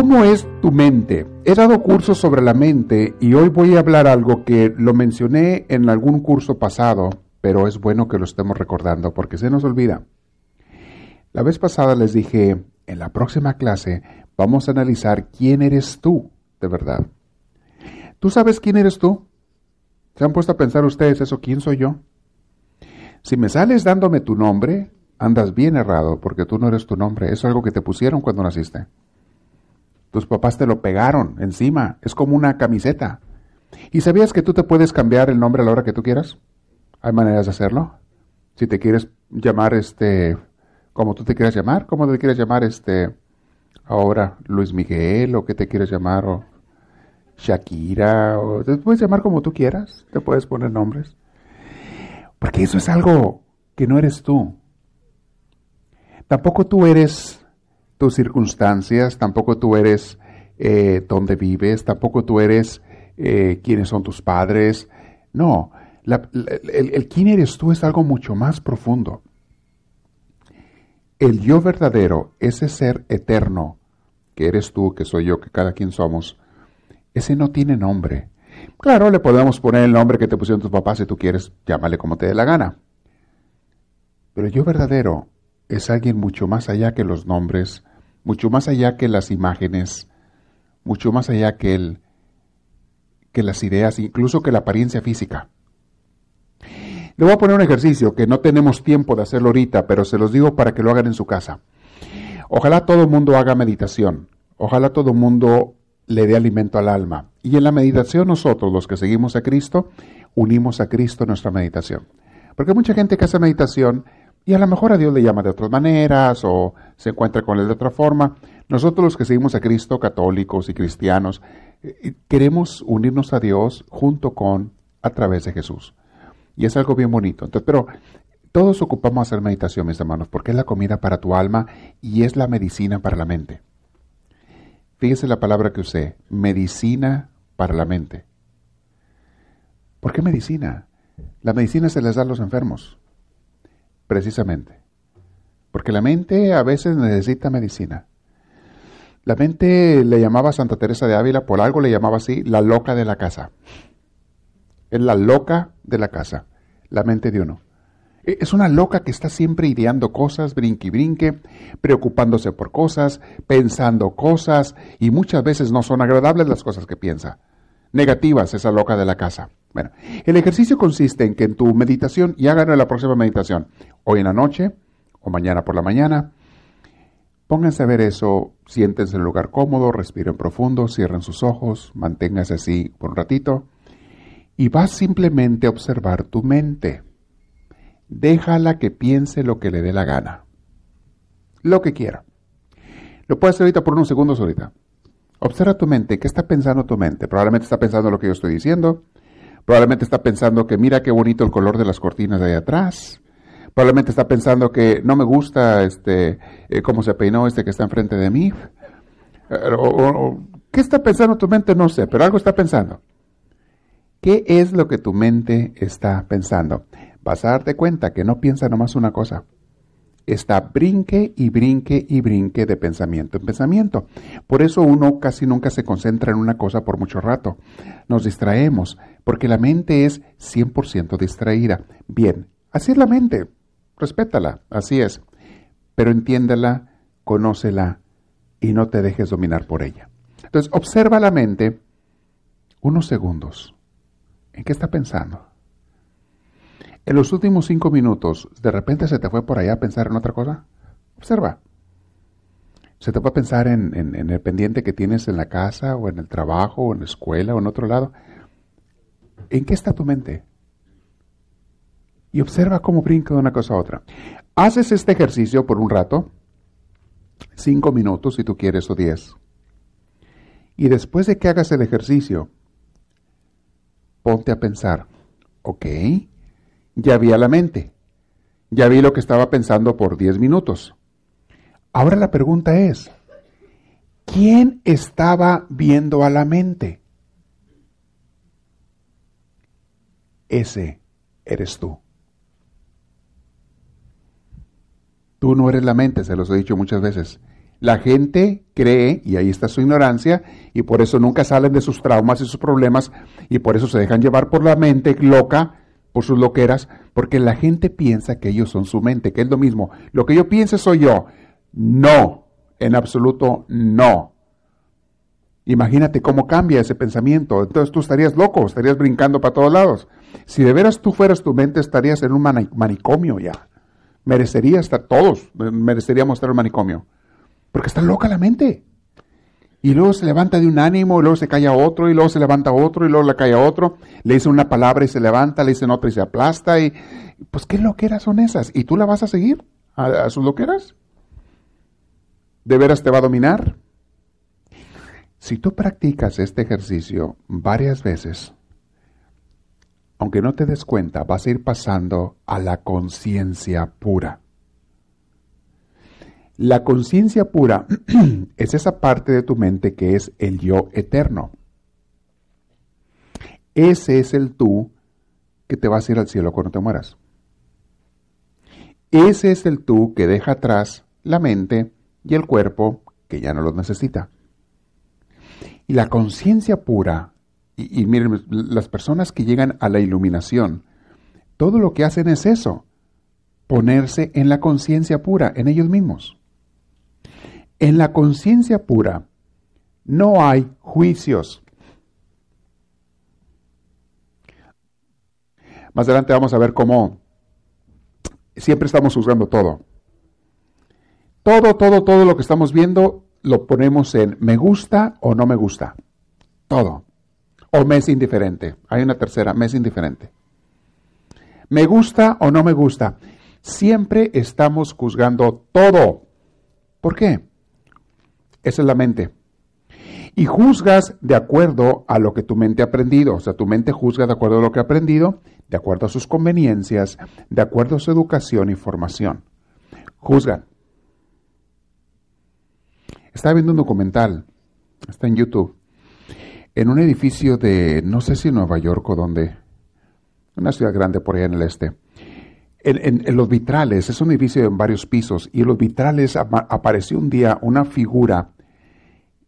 ¿Cómo es tu mente? He dado cursos sobre la mente y hoy voy a hablar algo que lo mencioné en algún curso pasado, pero es bueno que lo estemos recordando porque se nos olvida. La vez pasada les dije, en la próxima clase vamos a analizar quién eres tú, de verdad. ¿Tú sabes quién eres tú? ¿Se han puesto a pensar ustedes eso? ¿Quién soy yo? Si me sales dándome tu nombre, andas bien errado porque tú no eres tu nombre. Es algo que te pusieron cuando naciste. Tus papás te lo pegaron encima. Es como una camiseta. ¿Y sabías que tú te puedes cambiar el nombre a la hora que tú quieras? Hay maneras de hacerlo. Si te quieres llamar este, como tú te quieras llamar, ¿cómo te quieres llamar este, ahora Luis Miguel o qué te quieres llamar o Shakira o te puedes llamar como tú quieras, te puedes poner nombres. Porque eso es algo que no eres tú. Tampoco tú eres tus circunstancias, tampoco tú eres eh, donde vives, tampoco tú eres eh, quiénes son tus padres. No, el, el quién eres tú es algo mucho más profundo. El yo verdadero, ese ser eterno, que eres tú, que soy yo, que cada quien somos, ese no tiene nombre. Claro, le podemos poner el nombre que te pusieron tus papás si tú quieres, llámale como te dé la gana. Pero el yo verdadero es alguien mucho más allá que los nombres, mucho más allá que las imágenes, mucho más allá que, el, que las ideas, incluso que la apariencia física. Le voy a poner un ejercicio que no tenemos tiempo de hacerlo ahorita, pero se los digo para que lo hagan en su casa. Ojalá todo el mundo haga meditación. Ojalá todo el mundo le dé alimento al alma. Y en la meditación nosotros, los que seguimos a Cristo, unimos a Cristo en nuestra meditación. Porque mucha gente que hace meditación y a lo mejor a Dios le llama de otras maneras o se encuentra con Él de otra forma. Nosotros los que seguimos a Cristo, católicos y cristianos, eh, queremos unirnos a Dios junto con, a través de Jesús. Y es algo bien bonito. Entonces, pero todos ocupamos hacer meditación, mis hermanos, porque es la comida para tu alma y es la medicina para la mente. Fíjese la palabra que usé, medicina para la mente. ¿Por qué medicina? La medicina se les da a los enfermos precisamente. Porque la mente a veces necesita medicina. La mente le llamaba Santa Teresa de Ávila, por algo le llamaba así, la loca de la casa. Es la loca de la casa, la mente de uno. E, es una loca que está siempre ideando cosas, brinque brinque, preocupándose por cosas, pensando cosas, y muchas veces no son agradables las cosas que piensa. Negativas, esa loca de la casa. Bueno, el ejercicio consiste en que en tu meditación, y háganlo en la próxima meditación, hoy en la noche o mañana por la mañana, pónganse a ver eso, siéntense en un lugar cómodo, respiren profundo, cierren sus ojos, manténganse así por un ratito, y vas simplemente a observar tu mente. Déjala que piense lo que le dé la gana. Lo que quiera. Lo puedes hacer ahorita por unos segundos ahorita. Observa tu mente. ¿Qué está pensando tu mente? Probablemente está pensando lo que yo estoy diciendo. Probablemente está pensando que mira qué bonito el color de las cortinas de ahí atrás. Probablemente está pensando que no me gusta este eh, cómo se peinó este que está enfrente de mí. Eh, ¿Qué está pensando tu mente? No sé, pero algo está pensando. ¿Qué es lo que tu mente está pensando? Vas a darte cuenta que no piensa nomás una cosa está brinque y brinque y brinque de pensamiento en pensamiento. Por eso uno casi nunca se concentra en una cosa por mucho rato. Nos distraemos, porque la mente es 100% distraída. Bien, así es la mente. Respétala, así es. Pero entiéndela, conócela y no te dejes dominar por ella. Entonces, observa la mente unos segundos. ¿En qué está pensando? En los últimos cinco minutos, ¿de repente se te fue por allá a pensar en otra cosa? Observa. Se te fue a pensar en, en, el pendiente que tienes en la casa, o en el trabajo, o en la escuela, o en otro lado. ¿En qué está tu mente? Y observa cómo brinca de una cosa a otra. Haces este ejercicio por un rato, cinco minutos si tú quieres o diez. Y después de que hagas el ejercicio, ponte a pensar, ok, ya vi a la mente, ya vi lo que estaba pensando por 10 minutos. Ahora la pregunta es, ¿quién estaba viendo a la mente? Ese eres tú. Tú no eres la mente, se los he dicho muchas veces. La gente cree, y ahí está su ignorancia, y por eso nunca salen de sus traumas y sus problemas, y por eso se dejan llevar por la mente loca, por sus loqueras, porque la gente piensa que ellos son su mente, que es lo mismo. Lo que yo piense soy yo. No, en absoluto no. Imagínate cómo cambia ese pensamiento. Entonces tú estarías loco, estarías brincando para todos lados. Si de veras tú fueras tu mente, estarías en un manicomio ya. Merecería estar todos, mereceríamos estar un manicomio. Porque está loca la mente. Y luego se levanta de un ánimo, y luego se calla otro, y luego se levanta otro, y luego le cae otro. Le dice una palabra y se levanta, le dicen otra y se aplasta. Y pues, ¿qué loqueras son esas? ¿Y tú la vas a seguir a, a sus loqueras? ¿De veras te va a dominar? Si tú practicas este ejercicio varias veces, aunque no te des cuenta, vas a ir pasando a la conciencia pura. La conciencia pura es esa parte de tu mente que es el yo eterno. Ese es el tú que te vas a ir al cielo cuando te mueras. Ese es el tú que deja atrás la mente y el cuerpo que ya no los necesita. Y la conciencia pura, y, miren, las personas que llegan a la iluminación, todo lo que hacen es eso, ponerse en la conciencia pura, en ellos mismos. En la conciencia pura no hay juicios. Más adelante vamos a ver cómo siempre estamos juzgando todo. Todo, todo, todo lo que estamos viendo lo ponemos en me gusta o no me gusta. Todo. O me es indiferente. Hay una tercera, me es indiferente. Me gusta o no me gusta. Siempre estamos juzgando todo. ¿Por qué? Esa es la mente. Y juzgas de acuerdo a lo que tu mente ha aprendido. O sea, tu mente juzga de acuerdo a lo que ha aprendido, de acuerdo a sus conveniencias, de acuerdo a su educación y formación. Juzgan. Estaba viendo un documental, está en YouTube, en un edificio de, no sé si Nueva York o dónde, una ciudad grande por allá en el este. En, los vitrales, es un edificio en varios pisos, y en los vitrales apareció un día una figura,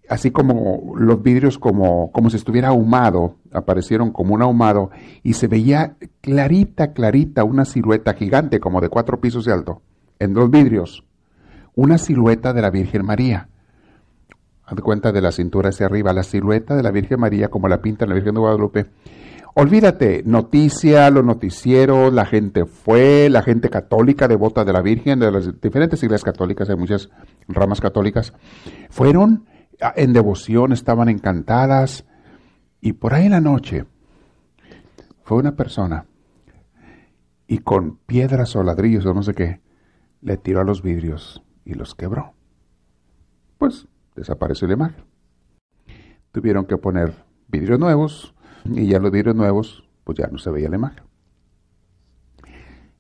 así como los vidrios como, como si estuviera ahumado, aparecieron como un ahumado, y se veía clarita, clarita una silueta gigante, como de cuatro pisos de alto, en los vidrios, una silueta de la Virgen María. Haz cuenta de la cintura hacia arriba, la silueta de la Virgen María, como la pinta la Virgen de Guadalupe, Olvídate, noticia, los noticieros, la gente fue, la gente católica devota de la Virgen, de las diferentes iglesias católicas, hay muchas ramas católicas, fueron en devoción, estaban encantadas, y por ahí en la noche fue una persona y con piedras o ladrillos o no sé qué, le tiró a los vidrios y los quebró. Pues desapareció la imagen. Tuvieron que poner vidrios nuevos, y ya los vidrios nuevos, pues ya no se veía la imagen.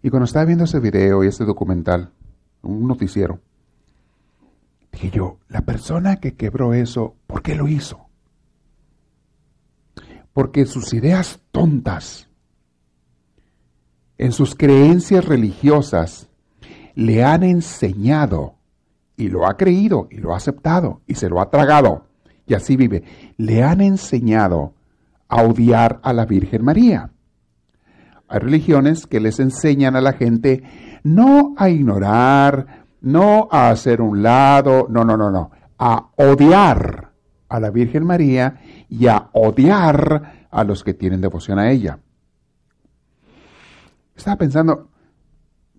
Y cuando estaba viendo ese video y ese documental, un noticiero, dije yo, la persona que quebró eso, ¿por qué lo hizo? Porque sus ideas tontas, en sus creencias religiosas, le han enseñado y lo ha creído y lo ha aceptado y se lo ha tragado y así vive. Le han enseñado a odiar a la Virgen María. Hay religiones que les enseñan a la gente no a ignorar, no a hacer un lado, no, no, no, no, a odiar a la Virgen María y a odiar a los que tienen devoción a ella. Estaba pensando,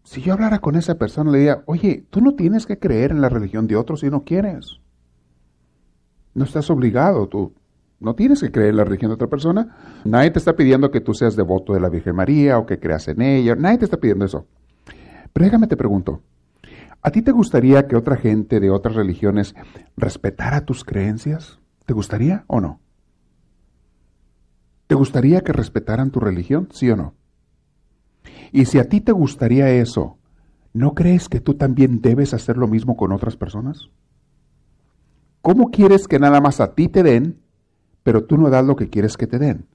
si yo hablara con esa persona, le diría, oye, tú no tienes que creer en la religión de otros si no quieres. No estás obligado, tú no tienes que creer en la religión de otra persona. Nadie te está pidiendo que tú seas devoto de la Virgen María o que creas en ella. Nadie te está pidiendo eso. Pero déjame te pregunto, ¿a ti te gustaría que otra gente de otras religiones respetara tus creencias? ¿Te gustaría o no? ¿Te gustaría que respetaran tu religión, sí o no? Y si a ti te gustaría eso, ¿no crees que tú también debes hacer lo mismo con otras personas? ¿Cómo quieres que nada más a ti te den, pero tú no das lo que quieres que te den?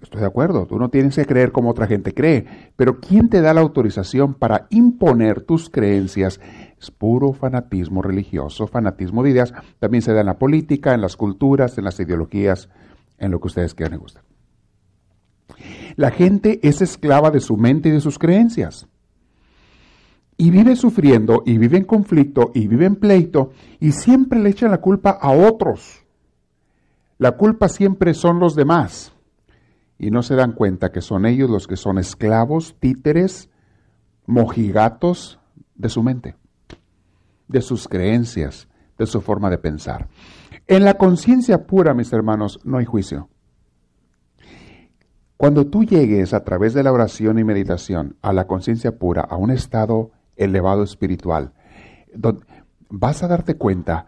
Estoy de acuerdo, tú no tienes que creer como otra gente cree, pero ¿quién te da la autorización para imponer tus creencias? Es puro fanatismo religioso, fanatismo de ideas. También se da en la política, en las culturas, en las ideologías, en lo que ustedes quieran y gustan. La gente es esclava de su mente y de sus creencias. Y vive sufriendo, y vive en conflicto, y vive en pleito, y siempre le echan la culpa a otros. La culpa siempre son los demás y no se dan cuenta que son ellos los que son esclavos, títeres, mojigatos de su mente, de sus creencias, de su forma de pensar. En la conciencia pura, mis hermanos, no hay juicio. Cuando tú llegues a través de la oración y meditación a la conciencia pura, a un estado elevado espiritual, vas a darte cuenta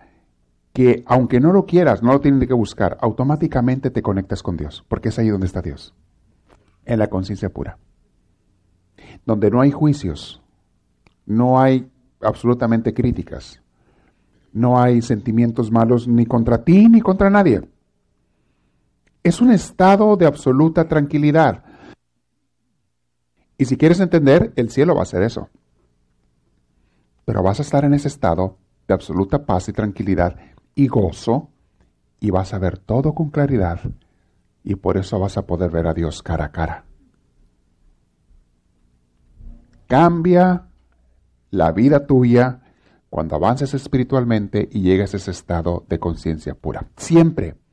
que aunque no lo quieras, no lo tienes que buscar, automáticamente te conectas con Dios, porque es ahí donde está Dios, en la conciencia pura, donde no hay juicios, no hay absolutamente críticas, no hay sentimientos malos ni contra ti ni contra nadie. Es un estado de absoluta tranquilidad. Y si quieres entender, el cielo va a ser eso. Pero vas a estar en ese estado de absoluta paz y tranquilidad y gozo y vas a ver todo con claridad y por eso vas a poder ver a Dios cara a cara. Cambia la vida tuya cuando avances espiritualmente y llegues a ese estado de conciencia pura. Siempre.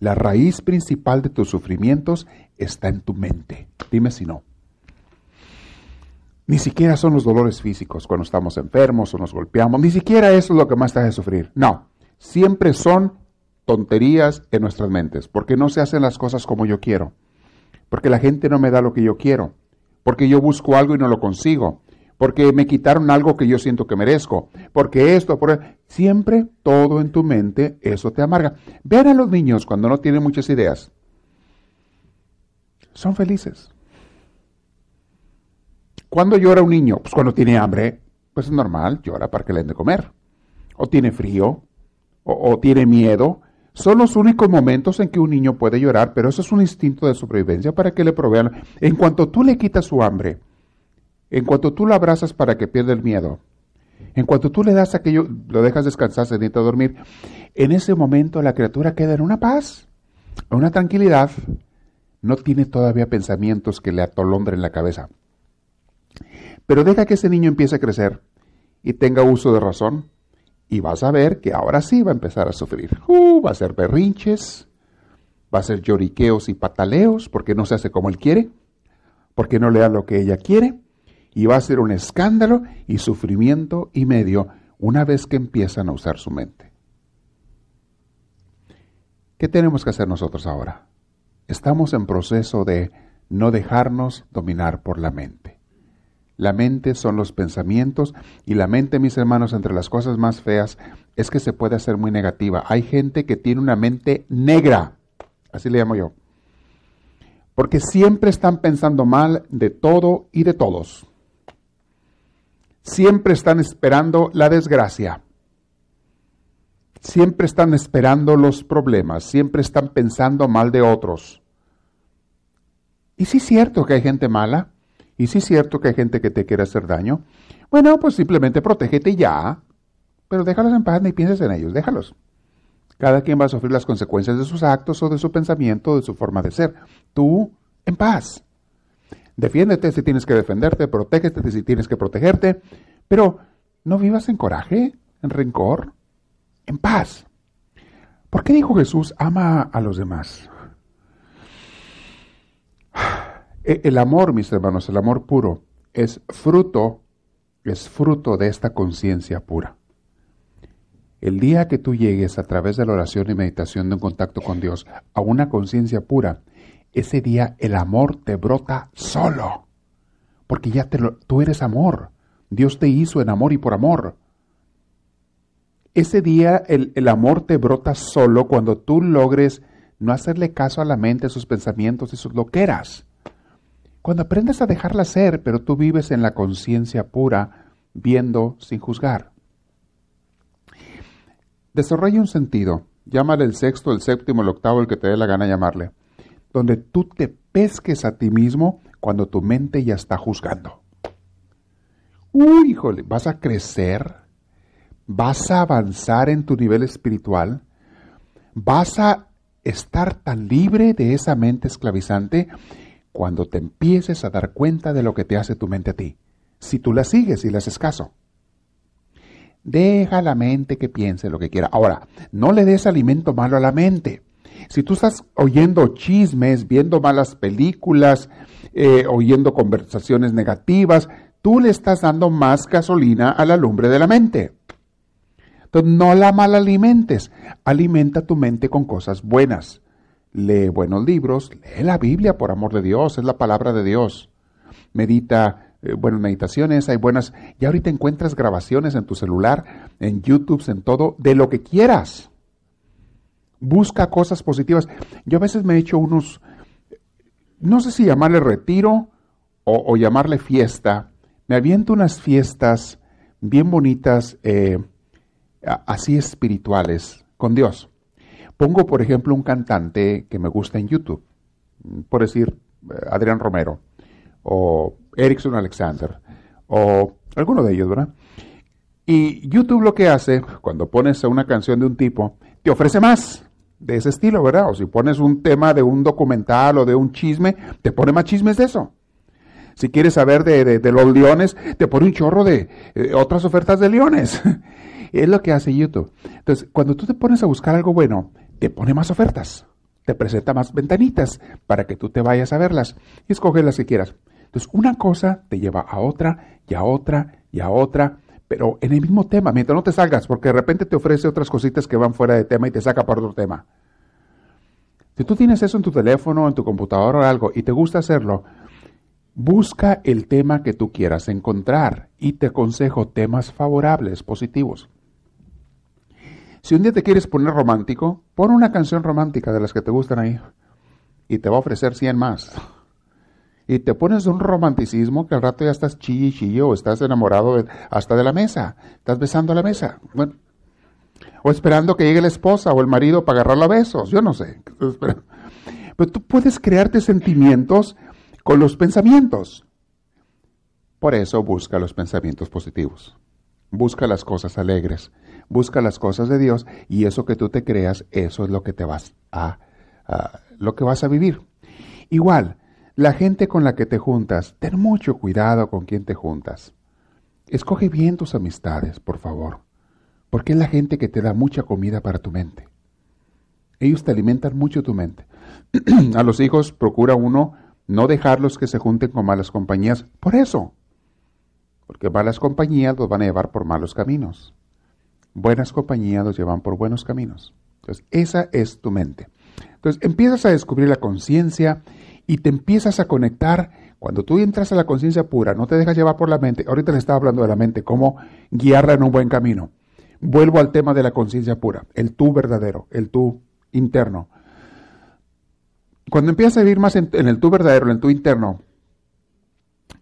La raíz principal de tus sufrimientos está en tu mente. Dime si no. Ni siquiera son los dolores físicos cuando estamos enfermos o nos golpeamos. Ni siquiera eso es lo que más te hace sufrir. No siempre son tonterías en nuestras mentes, porque no se hacen las cosas como yo quiero, porque la gente no me da lo que yo quiero, porque yo busco algo y no lo consigo, porque me quitaron algo que yo siento que merezco, porque esto, por... siempre todo en tu mente, eso te amarga. Vean a los niños cuando no tienen muchas ideas. Son felices. ¿Cuándo llora un niño? Pues cuando tiene hambre, pues es normal, llora para que le den de comer. O tiene frío, o, tiene miedo, son los únicos momentos en que un niño puede llorar, pero eso es un instinto de sobrevivencia para que le provean. En cuanto tú le quitas su hambre, en cuanto tú lo abrazas para que pierda el miedo, en cuanto tú le das aquello, lo dejas descansar, se necesita dormir, en ese momento la criatura queda en una paz, en una tranquilidad, no tiene todavía pensamientos que le atolondren la cabeza. Pero deja que ese niño empiece a crecer y tenga uso de razón, y vas a ver que ahora sí va a empezar a sufrir. Uh, va a ser berrinches, va a ser lloriqueos y pataleos porque no se hace como él quiere, porque no le da lo que ella quiere, y va a ser un escándalo y sufrimiento y medio una vez que empiezan a usar su mente. ¿Qué tenemos que hacer nosotros ahora? Estamos en proceso de no dejarnos dominar por la mente. La mente son los pensamientos y la mente, mis hermanos, entre las cosas más feas es que se puede hacer muy negativa. Hay gente que tiene una mente negra, así le llamo yo, porque siempre están pensando mal de todo y de todos. Siempre están esperando la desgracia. Siempre están esperando los problemas, siempre están pensando mal de otros. Y sí es cierto que hay gente mala, y si es cierto que hay gente que te quiere hacer daño, bueno, pues simplemente protégete ya, pero déjalos en paz, ni pienses en ellos, déjalos. Cada quien va a sufrir las consecuencias de sus actos o de su pensamiento o de su forma de ser. Tú, en paz. Defiéndete si tienes que defenderte, protégete si tienes que protegerte, pero no vivas en coraje, en rencor, en paz. ¿Por qué dijo Jesús, ama a los demás? E, el amor, mis hermanos, el amor puro, es fruto, es fruto de esta conciencia pura. El día que tú llegues a través de la oración y meditación de un contacto con Dios a una conciencia pura, ese día el amor te brota solo. Porque ya te tú eres amor. Dios te hizo en amor y por amor. Ese día el, el amor te brota solo cuando tú logres no hacerle caso a la mente, sus pensamientos y sus loqueras. Cuando aprendes a dejarla ser, pero tú vives en la conciencia pura, viendo sin juzgar. Desarrolla un sentido, llámale el sexto, el séptimo, el octavo, el que te dé la gana llamarle, donde tú te pesques a ti mismo cuando tu mente ya está juzgando. Uy, híjole, vas a crecer, vas a avanzar en tu nivel espiritual, vas a estar tan libre de esa mente esclavizante cuando te empieces a dar cuenta de lo que te hace tu mente a ti, si tú la sigues y le haces caso. Deja la mente que piense lo que quiera. Ahora, no le des alimento malo a la mente. Si tú estás oyendo chismes, viendo malas películas, eh, oyendo conversaciones negativas, tú le estás dando más gasolina a la lumbre de la mente. Entonces, no la malalimentes. Alimenta tu mente con cosas buenas. Lee buenos libros, lee la Biblia, por amor de Dios, es la palabra de Dios. Medita eh, buenas meditaciones, hay buenas. Y ahorita encuentras grabaciones en tu celular, en YouTube, en todo, de lo que quieras. Busca cosas positivas. Yo a veces me he hecho unos, no sé si llamarle retiro o llamarle fiesta. Me aviento unas fiestas bien bonitas. Eh, así espirituales con Dios. Pongo, por ejemplo, un cantante que me gusta en YouTube, por decir eh, Adrián Romero, o Erickson Alexander, o alguno de ellos, ¿verdad? Y YouTube lo que hace, cuando pones una canción de un tipo, te ofrece más de ese estilo, ¿verdad? O si pones un tema de un documental o de un chisme, te pone más chismes de eso. Si quieres saber de, los leones, te pone un chorro de eh, otras ofertas de leones. Es lo que hace YouTube. Entonces, cuando tú te pones a buscar algo bueno, te pone más ofertas, te presenta más ventanitas para que tú te vayas a verlas y escoges las que quieras. Entonces, una cosa te lleva a otra y a otra y a otra, pero en el mismo tema, mientras no te salgas, porque de repente te ofrece otras cositas que van fuera de tema y te saca para otro tema. Si tú tienes eso en tu teléfono, en tu computadora o algo y te gusta hacerlo, busca el tema que tú quieras encontrar y te aconsejo temas favorables, positivos. Si un día te quieres poner romántico, pon una canción romántica de las que te gustan ahí y te va a ofrecer 100 más. Y te pones un romanticismo que al rato ya estás chillo y chillo o estás enamorado hasta de la mesa, estás besando a la mesa. O esperando que llegue la esposa o el marido para agarrarlo a besos, yo no sé. Pero tú puedes crearte sentimientos con los pensamientos. Por eso busca los pensamientos positivos. Busca las cosas alegres busca las cosas de Dios y eso que tú te creas, eso es lo que te vas a, lo que vas a vivir. Igual, la gente con la que te juntas, ten mucho cuidado con quién te juntas. Escoge bien tus amistades, por favor, porque es la gente que te da mucha comida para tu mente. Ellos te alimentan mucho tu mente. a los hijos procura uno no dejarlos que se junten con malas compañías, por eso, porque malas compañías los van a llevar por malos caminos. Buenas compañías los llevan por buenos caminos. Entonces, esa es tu mente. Entonces, empiezas a descubrir la conciencia y te empiezas a conectar. Cuando tú entras a la conciencia pura, no te dejas llevar por la mente. Ahorita le estaba hablando de la mente, cómo guiarla en un buen camino. Vuelvo al tema de la conciencia pura, el tú verdadero, el tú interno. Cuando empiezas a vivir más en, el tú verdadero, en el tú interno,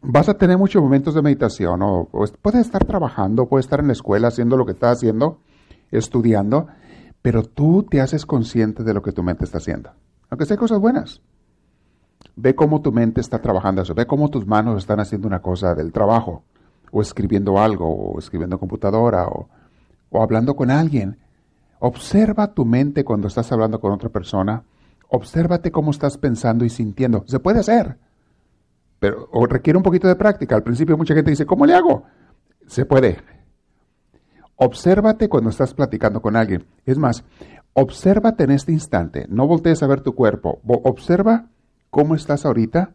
vas a tener muchos momentos de meditación o, puedes estar trabajando, puedes estar en la escuela haciendo lo que estás haciendo, estudiando, pero tú te haces consciente de lo que tu mente está haciendo, aunque sea cosas buenas. Ve cómo tu mente está trabajando eso, ve cómo tus manos están haciendo una cosa del trabajo, o escribiendo algo, o escribiendo en computadora, o, o hablando con alguien. Observa tu mente cuando estás hablando con otra persona, obsérvate cómo estás pensando y sintiendo. Se puede hacer pero o requiere un poquito de práctica. Al principio mucha gente dice, ¿cómo le hago? Se puede. Obsérvate cuando estás platicando con alguien. Es más, obsérvate en este instante. No voltees a ver tu cuerpo. Observa cómo estás ahorita,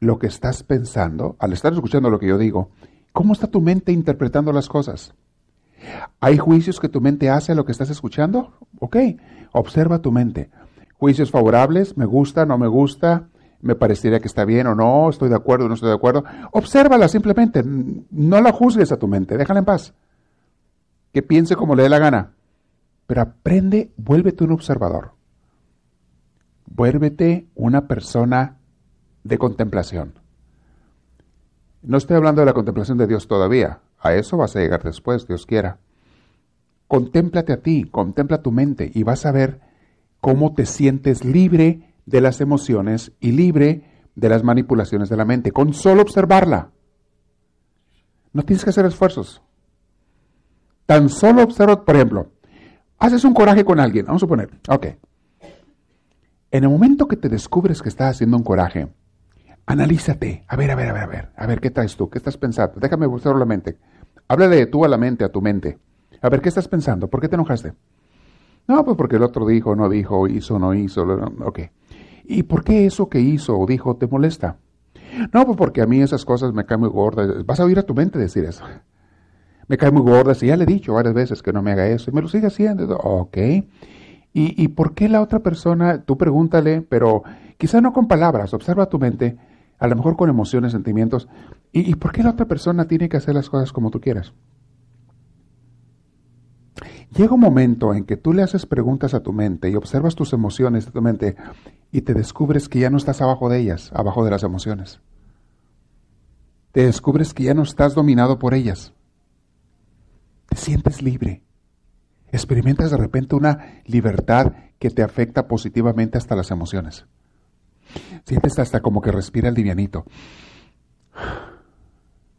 lo que estás pensando, al estar escuchando lo que yo digo. ¿Cómo está tu mente interpretando las cosas? ¿Hay juicios que tu mente hace a lo que estás escuchando? Ok, observa tu mente. Juicios favorables, me gusta, no me gusta, me parecería que está bien o no, estoy de acuerdo o no estoy de acuerdo. Obsérvala simplemente, no la juzgues a tu mente, déjala en paz. que piense como le dé la gana. Pero aprende, vuélvete un observador. Vuélvete una persona de contemplación. No estoy hablando de la contemplación de Dios todavía. A eso vas a llegar después, Dios quiera. Contémplate a ti, contempla tu mente y vas a ver cómo te sientes libre de las emociones y libre de las manipulaciones de la mente, con solo observarla. No tienes que hacer esfuerzos. Tan solo observa, por ejemplo, haces un coraje con alguien, vamos a suponer, ok. En el momento que te descubres que estás haciendo un coraje, analízate. A ver, a ver, a ver, a ver, a ver, ¿qué traes tú? ¿Qué estás pensando? Déjame observar la mente. Háblale de tú a la mente, a tu mente. A ver, ¿qué estás pensando? ¿Por qué te enojaste? No, pues porque el otro dijo, no dijo, hizo, no hizo. Ok. ¿Y por qué eso que hizo o dijo te molesta? No, pues porque a mí esas cosas me caen muy gordas. Vas a oír a tu mente decir eso. Me cae muy gordas y ya le he dicho varias veces que no me haga eso y me lo sigue haciendo. Ok. ¿Y, ¿Y por qué la otra persona? Tú pregúntale, pero quizá no con palabras, observa tu mente, a lo mejor con emociones, sentimientos. ¿Y, ¿Y por qué la otra persona tiene que hacer las cosas como tú quieras? Llega un momento en que tú le haces preguntas a tu mente y observas tus emociones de tu mente y te descubres que ya no estás abajo de ellas, abajo de las emociones. Te descubres que ya no estás dominado por ellas. Te sientes libre. Experimentas de repente una libertad que te afecta positivamente hasta las emociones. Sientes hasta como que respira el livianito.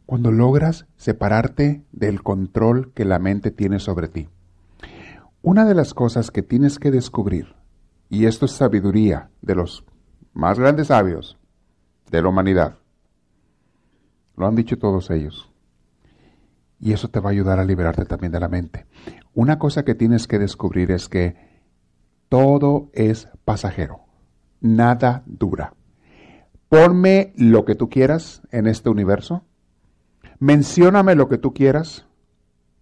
Cuando logras separarte del control que la mente tiene sobre ti. Una de las cosas que tienes que descubrir, y esto es sabiduría de los más grandes sabios de la humanidad, lo han dicho todos ellos, y eso te va a ayudar a liberarte también de la mente. Una cosa que tienes que descubrir es que todo es pasajero, nada dura. Ponme lo que tú quieras en este universo, mencióname lo que tú quieras,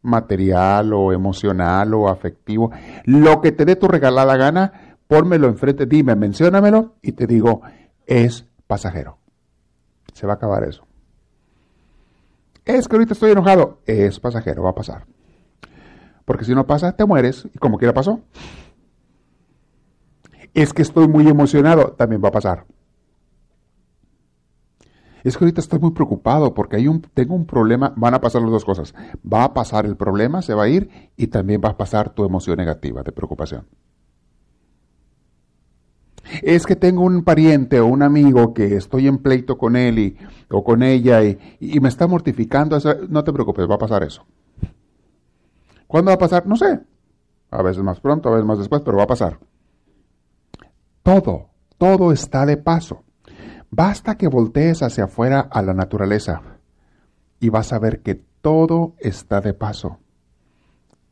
material o emocional o afectivo, lo que te dé tu regalada gana, pónmelo enfrente, dime, menciónamelo y te digo, es pasajero. Se va a acabar eso. Es que ahorita estoy enojado, es pasajero, va a pasar. Porque si no pasa, te mueres y como quiera pasó. Es que estoy muy emocionado, también va a pasar es que ahorita estoy muy preocupado porque tengo un problema, van a pasar las dos cosas. Va a pasar el problema, se va a ir y también va a pasar tu emoción negativa de preocupación. Es que tengo un pariente o un amigo que estoy en pleito con él y, o con ella y, me está mortificando. No te preocupes, va a pasar eso. ¿Cuándo va a pasar? No sé. A veces más pronto, a veces más después, pero va a pasar. Todo, todo está de paso. Basta que voltees hacia afuera a la naturaleza y vas a ver que todo está de paso.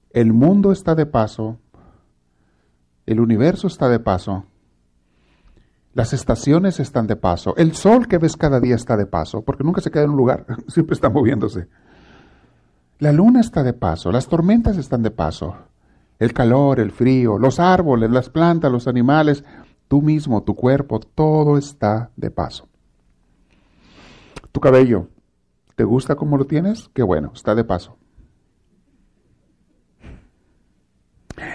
El mundo está de paso, el universo está de paso, las estaciones están de paso, el sol que ves cada día está de paso, porque nunca se queda en un lugar, siempre está moviéndose. La luna está de paso, las tormentas están de paso, el calor, el frío, los árboles, las plantas, los animales, tú mismo, tu cuerpo, todo está de paso. Tu cabello, ¿te gusta como lo tienes? Qué bueno, está de paso.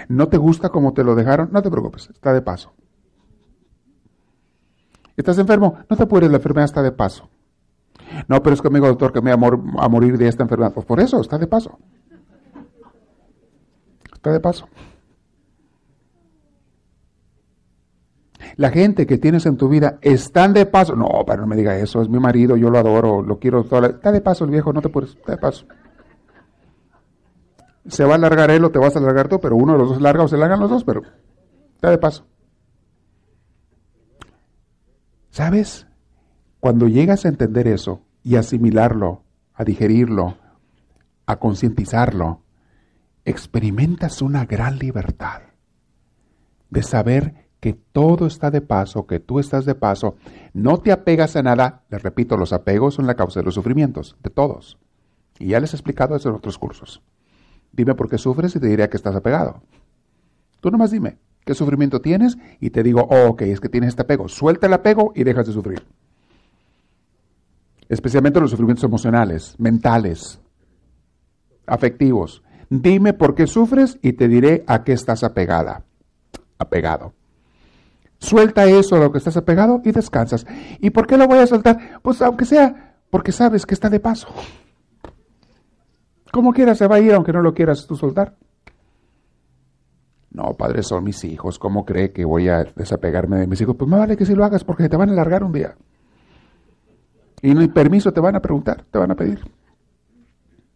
¿No te gusta como te lo dejaron? No te preocupes, está de paso. ¿Estás enfermo? No te apures, la enfermedad está de paso. No, pero es que amigo doctor que me voy a, morir de esta enfermedad. Pues por eso, está de paso. Está de paso. La gente que tienes en tu vida están de paso. No, pero no me diga eso, es mi marido, yo lo adoro, lo quiero. Toda Está de paso el viejo, no te puedes, está de paso. Se va a alargar él o te vas a alargar tú, pero uno de los dos larga o se largan los dos, pero está de paso. ¿Sabes? Cuando llegas a entender eso y asimilarlo, a digerirlo, a concientizarlo, experimentas una gran libertad de saber que todo está de paso, que tú estás de paso, no te apegas a nada, les repito, los apegos son la causa de los sufrimientos, de todos. Y ya les he explicado eso en otros cursos. Dime por qué sufres y te diré que estás apegado. Tú nomás dime qué sufrimiento tienes y te digo, oh, ok, es que tienes este apego. Suelta el apego y dejas de sufrir. Especialmente los sufrimientos emocionales, mentales, afectivos. Dime por qué sufres y te diré a qué estás apegada, apegado. Suelta eso a lo que estás apegado y descansas. ¿Y por qué lo voy a soltar? Pues aunque sea porque sabes que está de paso. Como quieras se va a ir aunque no lo quieras tú soltar. No, padre, son mis hijos. ¿Cómo cree que voy a desapegarme de mis hijos? Pues me vale que si lo hagas porque te van a alargar un día. Y no hay permiso, te van a preguntar, te van a pedir.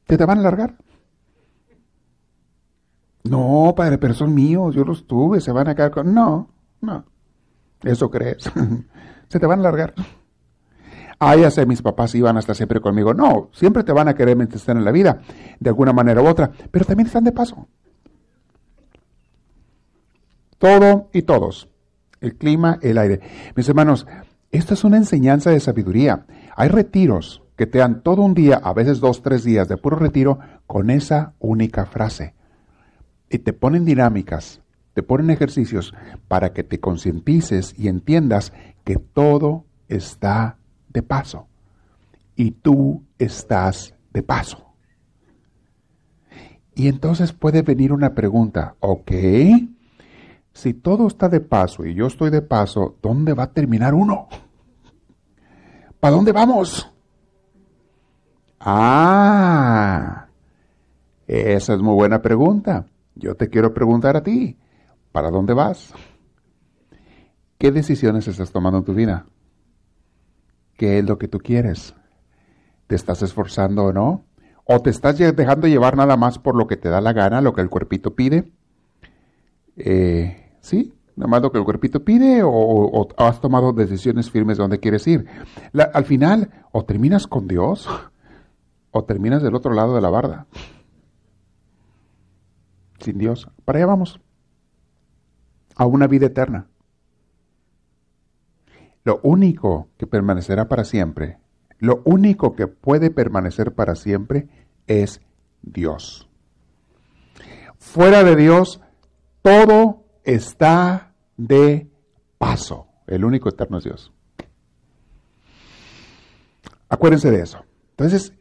¿Te, te van a alargar? No, padre, pero son míos, yo los tuve, se van a quedar con... No, no, eso crees. se te van a alargar. Ah, ya sé, mis papás iban hasta siempre conmigo. No, siempre te van a querer mientras estén en la vida, de alguna manera u otra, pero también están de paso. Todo y todos. El clima, el aire. Mis hermanos, esto es una enseñanza de sabiduría. Hay retiros que te dan todo un día, a veces dos, tres días de puro retiro con esa única frase. Y te ponen dinámicas, te ponen ejercicios para que te concientices y entiendas que todo está de paso. Y tú estás de paso. Y entonces puede venir una pregunta, ok, si todo está de paso y yo estoy de paso, ¿dónde va a terminar uno? ¿Para dónde vamos? Ah, esa es muy buena pregunta. Yo te quiero preguntar a ti, ¿para dónde vas? ¿Qué decisiones estás tomando en tu vida? ¿Qué es lo que tú quieres? ¿Te estás esforzando o no? ¿O te estás dejando llevar nada más por lo que te da la gana, lo que el cuerpito pide? Eh, ¿Sí? Nada más lo que el cuerpito pide o, has tomado decisiones firmes de dónde quieres ir. al final, o terminas con Dios o terminas del otro lado de la barda. Sin Dios. Para allá vamos. A una vida eterna. Lo único que permanecerá para siempre, lo único que puede permanecer para siempre es Dios. Fuera de Dios, todo está de paso. El único eterno es Dios. Acuérdense de eso. Entonces,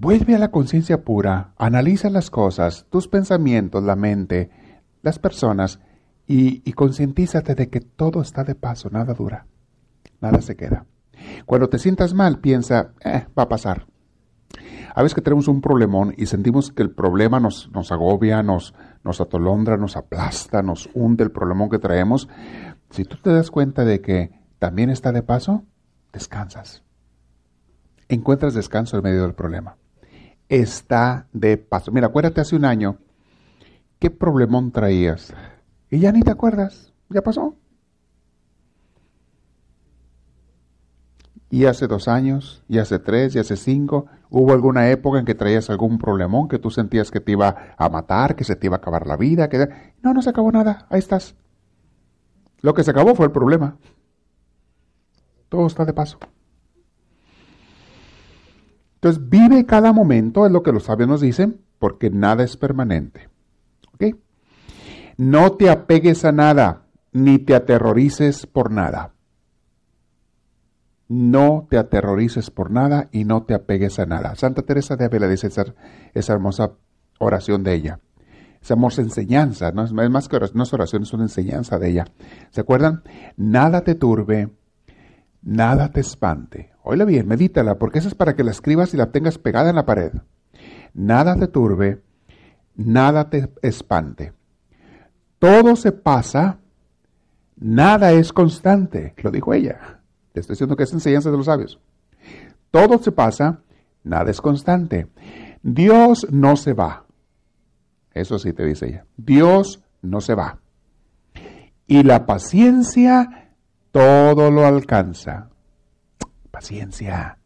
Vuelve a la conciencia pura, analiza las cosas, tus pensamientos, la mente, las personas y, y concientízate de que todo está de paso, nada dura, nada se queda. Cuando te sientas mal, piensa, eh, va a pasar. A veces que tenemos un problemón y sentimos que el problema nos, nos agobia, nos, nos atolondra, nos aplasta, nos hunde el problemón que traemos. Si tú te das cuenta de que también está de paso, descansas. Encuentras descanso en medio del problema está de paso. Mira, acuérdate hace un año, ¿qué problemón traías? Y ya ni te acuerdas, ya pasó. Y hace dos años, y hace tres, y hace cinco, hubo alguna época en que traías algún problemón que tú sentías que te iba a matar, que se te iba a acabar la vida, que no, no se acabó nada, ahí estás. Lo que se acabó fue el problema. Todo está de paso. Entonces, vive cada momento, es lo que los sabios nos dicen, porque nada es permanente. ¿Ok? No te apegues a nada, ni te aterrorices por nada. No te aterrorices por nada y no te apegues a nada. Santa Teresa de Ávila dice esa, esa hermosa oración de ella. Esa hermosa enseñanza, no es más que oración, no es oración, es una enseñanza de ella. ¿Se acuerdan? Nada te turbe, nada te espante. Oíla bien, medítala, porque esa es para que la escribas y la tengas pegada en la pared. Nada te turbe, nada te espante. Todo se pasa, nada es constante, lo dijo ella. Te estoy diciendo que es enseñanza de los sabios. Todo se pasa, nada es constante. Dios no se va. Eso sí te dice ella. Dios no se va. Y la paciencia todo lo alcanza paciencia.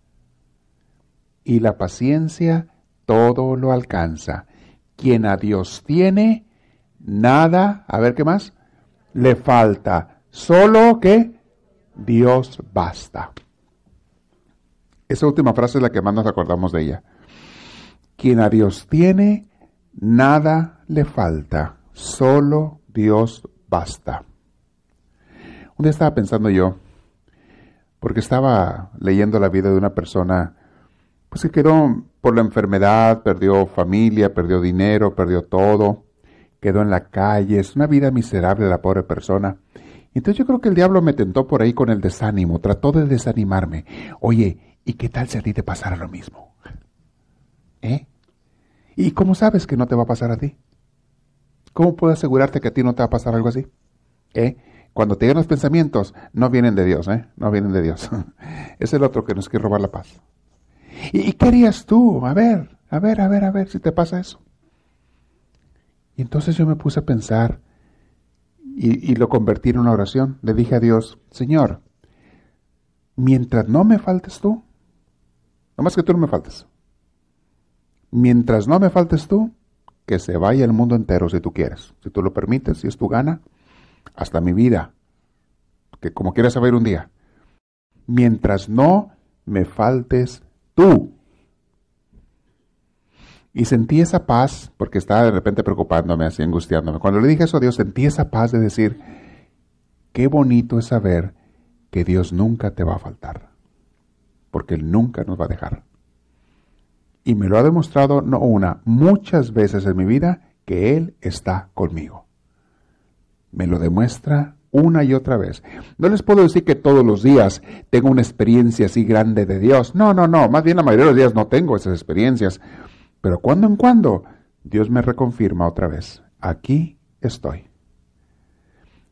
Y la paciencia todo lo alcanza. Quien a Dios tiene, nada, a ver qué más, le falta. Solo que Dios basta. Esa última frase es la que más nos acordamos de ella. Quien a Dios tiene, nada le falta. Solo Dios basta. Un día estaba pensando yo, porque estaba leyendo la vida de una persona pues que quedó por la enfermedad, perdió familia, perdió dinero, perdió todo, quedó en la calle, es una vida miserable la pobre persona. Entonces yo creo que el diablo me tentó por ahí con el desánimo, trató de desanimarme. Oye, ¿y qué tal si a ti te pasara lo mismo? ¿Eh? ¿Y cómo sabes que no te va a pasar a ti? ¿Cómo puedo asegurarte que a ti no te va a pasar algo así? ¿Eh? Cuando te llegan los pensamientos, no vienen de Dios, ¿eh? No vienen de Dios. es el otro que nos quiere robar la paz. ¿Y qué harías tú? A ver, a ver, a ver, a ver si te pasa eso. Y entonces yo me puse a pensar y, lo convertí en una oración. Le dije a Dios, Señor, mientras no me faltes tú, no más que tú no me faltes, mientras no me faltes tú, que se vaya el mundo entero si tú quieres, si tú lo permites, si es tu gana, hasta mi vida, que como quieras saber un día, mientras no me faltes tú. Y sentí esa paz, porque estaba de repente preocupándome, así angustiándome. Cuando le dije eso a Dios, sentí esa paz de decir, qué bonito es saber que Dios nunca te va a faltar, porque Él nunca nos va a dejar. Y me lo ha demostrado no una, muchas veces en mi vida que Él está conmigo. Me lo demuestra una y otra vez. No les puedo decir que todos los días tengo una experiencia así grande de Dios. No, no, no. Más bien la mayoría de los días no tengo esas experiencias. Pero cuando en cuando Dios me reconfirma otra vez. Aquí estoy.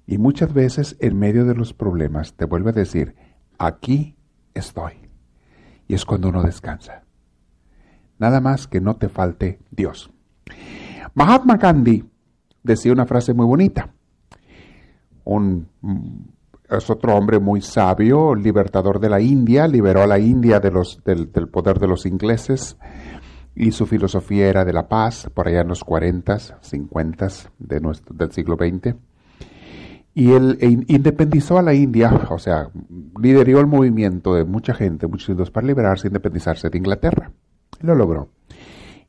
Y muchas veces en medio de los problemas te vuelve a decir, aquí estoy. Y es cuando uno descansa. Nada más que no te falte Dios. Mahatma Gandhi decía una frase muy bonita un, es otro hombre muy sabio, libertador de la India, liberó a la India del, poder de los ingleses y su filosofía era de la paz, por allá en los 40, 50 de nuestro, del siglo XX. Y él e independizó a la India, o sea, lideró el movimiento de mucha gente, muchos indios, para liberarse independizarse de Inglaterra. Lo logró.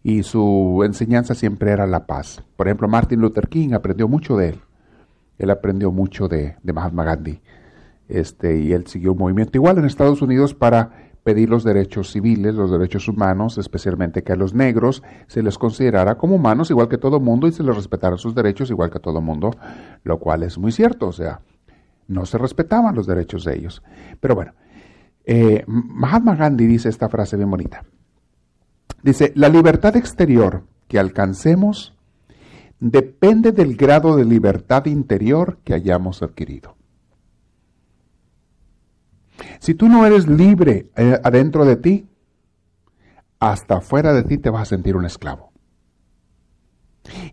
Y su enseñanza siempre era la paz. Por ejemplo, Martin Luther King aprendió mucho de él él aprendió mucho de, Mahatma Gandhi. Este, y él siguió un movimiento igual en Estados Unidos para pedir los derechos civiles, los derechos humanos, especialmente que a los negros se les considerara como humanos igual que todo mundo y se les respetaran sus derechos igual que a todo mundo, lo cual es muy cierto, o sea, no se respetaban los derechos de ellos. Pero bueno, eh, Mahatma Gandhi dice esta frase bien bonita. Dice, la libertad exterior que alcancemos depende del grado de libertad interior que hayamos adquirido. Si tú no eres libre eh, adentro de ti, hasta afuera de ti te vas a sentir un esclavo.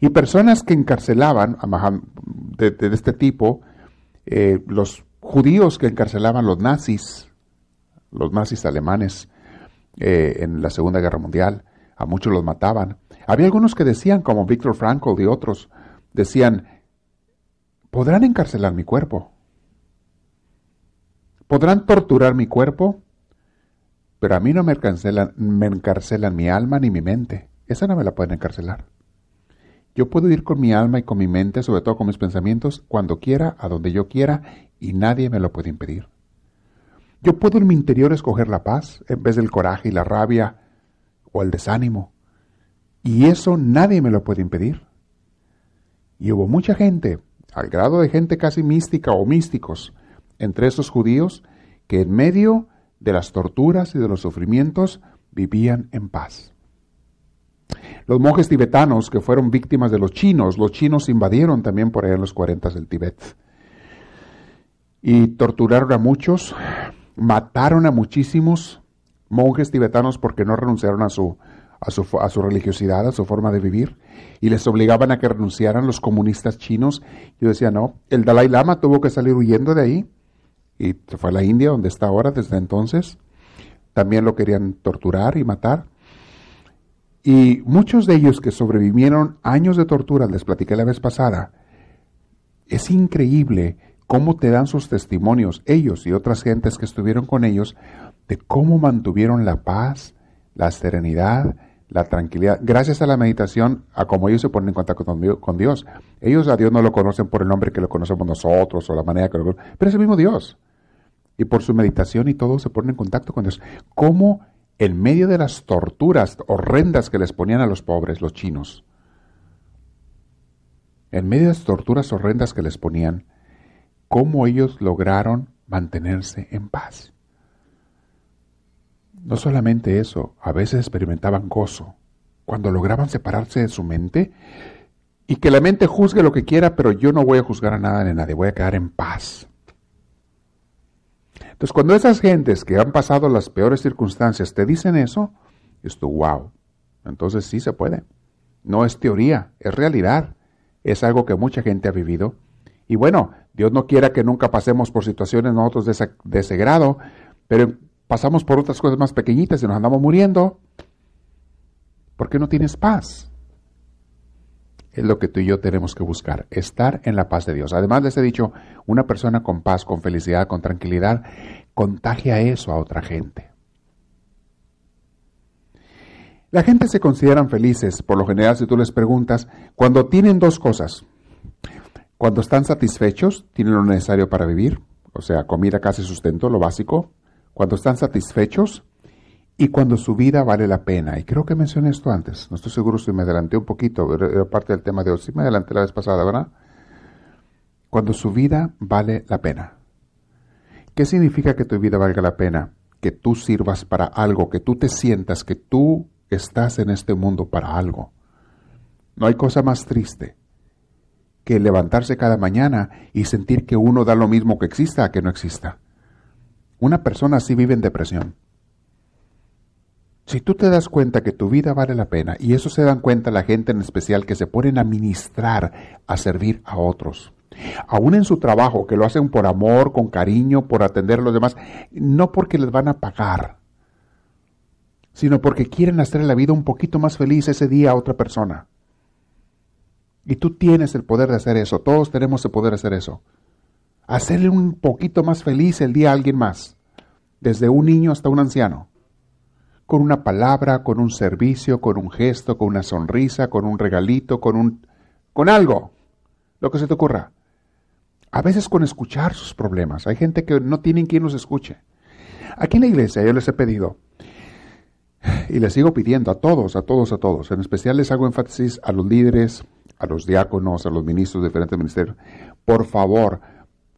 Y personas que encarcelaban de, este tipo, eh, los judíos que encarcelaban los nazis, los nazis alemanes eh, en la Segunda Guerra Mundial, a muchos los mataban. Había algunos que decían, como Víctor Frankl y otros, decían, podrán encarcelar mi cuerpo, podrán torturar mi cuerpo, pero a mí no me encarcelan, encarcelan mi alma ni mi mente. Esa no me la pueden encarcelar. Yo puedo ir con mi alma y con mi mente, sobre todo con mis pensamientos, cuando quiera, a donde yo quiera, y nadie me lo puede impedir. Yo puedo en mi interior escoger la paz en vez del coraje y la rabia o el desánimo. Y eso nadie me lo puede impedir. Y hubo mucha gente, al grado de gente casi mística o místicos, entre esos judíos, que en medio de las torturas y de los sufrimientos vivían en paz. Los monjes tibetanos que fueron víctimas de los chinos, los chinos invadieron también por allá en los 40 del Tibet. Y torturaron a muchos, mataron a muchísimos monjes tibetanos porque no renunciaron a su a su, religiosidad, a su forma de vivir, y les obligaban a que renunciaran los comunistas chinos. Yo decía, no, el Dalai Lama tuvo que salir huyendo de ahí, y se fue a la India, donde está ahora desde entonces. También lo querían torturar y matar. Y muchos de ellos que sobrevivieron años de tortura, les platiqué la vez pasada, es increíble cómo te dan sus testimonios, ellos y otras gentes que estuvieron con ellos, de cómo mantuvieron la paz, la serenidad, la tranquilidad, gracias a la meditación, a como ellos se ponen en contacto con, Dios. Ellos a Dios no lo conocen por el nombre que lo conocemos nosotros o la manera que lo pero es el mismo Dios. Y por su meditación y todo se ponen en contacto con Dios. ¿Cómo en medio de las torturas horrendas que les ponían a los pobres, los chinos, en medio de las torturas horrendas que les ponían, cómo ellos lograron mantenerse en paz. No solamente eso, a veces experimentaban gozo, cuando lograban separarse de su mente y que la mente juzgue lo que quiera, pero yo no voy a juzgar a nada ni a nadie, voy a quedar en paz. Entonces, cuando esas gentes que han pasado las peores circunstancias te dicen eso, es tu wow. Entonces sí se puede. No es teoría, es realidad. Es algo que mucha gente ha vivido. Y bueno, Dios no quiera que nunca pasemos por situaciones nosotros de de ese grado, pero pasamos por otras cosas más pequeñitas y nos andamos muriendo. ¿Por qué no tienes paz? Es lo que tú y yo tenemos que buscar, estar en la paz de Dios. Además les he dicho, una persona con paz, con felicidad, con tranquilidad, contagia eso a otra gente. La gente se consideran felices, por lo general, si tú les preguntas, cuando tienen dos cosas. Cuando están satisfechos, tienen lo necesario para vivir, o sea, comida, casa y sustento, lo básico. Cuando están satisfechos y cuando su vida vale la pena. Y creo que mencioné esto antes. No estoy seguro si me adelanté un poquito, era parte del tema de hoy. Sí me adelanté la vez pasada, ¿verdad? Cuando su vida vale la pena. ¿Qué significa que tu vida valga la pena? Que tú sirvas para algo, que tú te sientas que tú estás en este mundo para algo. No hay cosa más triste que levantarse cada mañana y sentir que uno da lo mismo que exista a que no exista. Una persona así vive en depresión. Si tú te das cuenta que tu vida vale la pena, y eso se dan cuenta la gente en especial que se ponen a ministrar, a servir a otros, aún en su trabajo, que lo hacen por amor, con cariño, por atender a los demás, no porque les van a pagar, sino porque quieren hacer la vida un poquito más feliz ese día a otra persona. Y tú tienes el poder de hacer eso, todos tenemos el poder de hacer eso. Hacerle un poquito más feliz el día a alguien más, desde un niño hasta un anciano con una palabra, con un servicio, con un gesto, con una sonrisa, con un regalito, con un con algo, lo que se te ocurra. A veces con escuchar sus problemas. Hay gente que no tienen quien los escuche. Aquí en la iglesia yo les he pedido y les sigo pidiendo a todos, a todos, a todos. En especial les hago énfasis a los líderes, a los diáconos, a los ministros de diferentes ministerios. Por favor,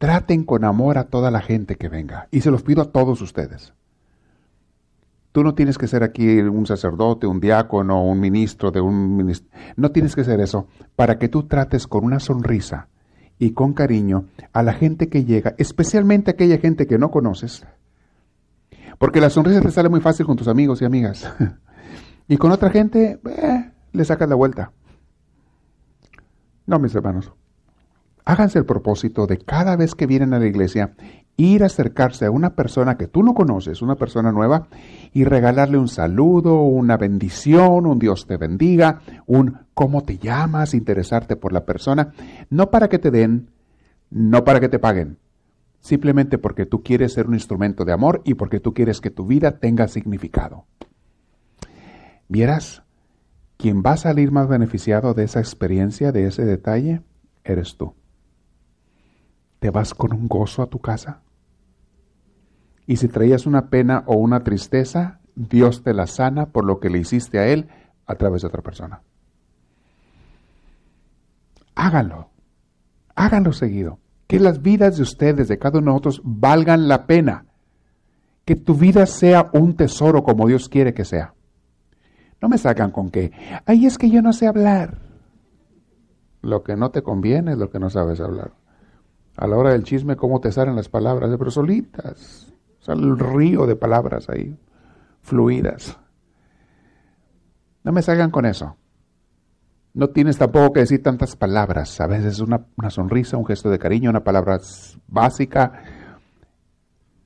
traten con amor a toda la gente que venga. Y se los pido a todos ustedes. Tú no tienes que ser aquí un sacerdote, un diácono, un ministro de un ministerio. No tienes que ser eso para que tú trates con una sonrisa y con cariño a la gente que llega, especialmente aquella gente que no conoces. Porque la sonrisa te sale muy fácil con tus amigos y amigas. y con otra gente, eh, le sacas la vuelta. No, mis hermanos. Háganse el propósito de cada vez que vienen a la iglesia ir a acercarse a una persona que tú no conoces, una persona nueva, y regalarle un saludo, una bendición, un Dios te bendiga, un cómo te llamas, interesarte por la persona, no para que te den, no para que te paguen, simplemente porque tú quieres ser un instrumento de amor y porque tú quieres que tu vida tenga significado. Vieras, quien va a salir más beneficiado de esa experiencia, de ese detalle, eres tú. ¿Te vas con un gozo a tu casa? Y si traías una pena o una tristeza, Dios te la sana por lo que le hiciste a Él a través de otra persona. Háganlo. Háganlo seguido. Que las vidas de ustedes, de cada uno de nosotros, valgan la pena. Que tu vida sea un tesoro como Dios quiere que sea. No me sacan con que, ay, es que yo no sé hablar. Lo que no te conviene es lo que no sabes hablar. A la hora del chisme, ¿cómo te salen las palabras? Pero solitas. Sea, el río de palabras ahí, fluidas. No me salgan con eso. No tienes tampoco que decir tantas palabras. A veces una, una sonrisa, un gesto de cariño, una palabra básica.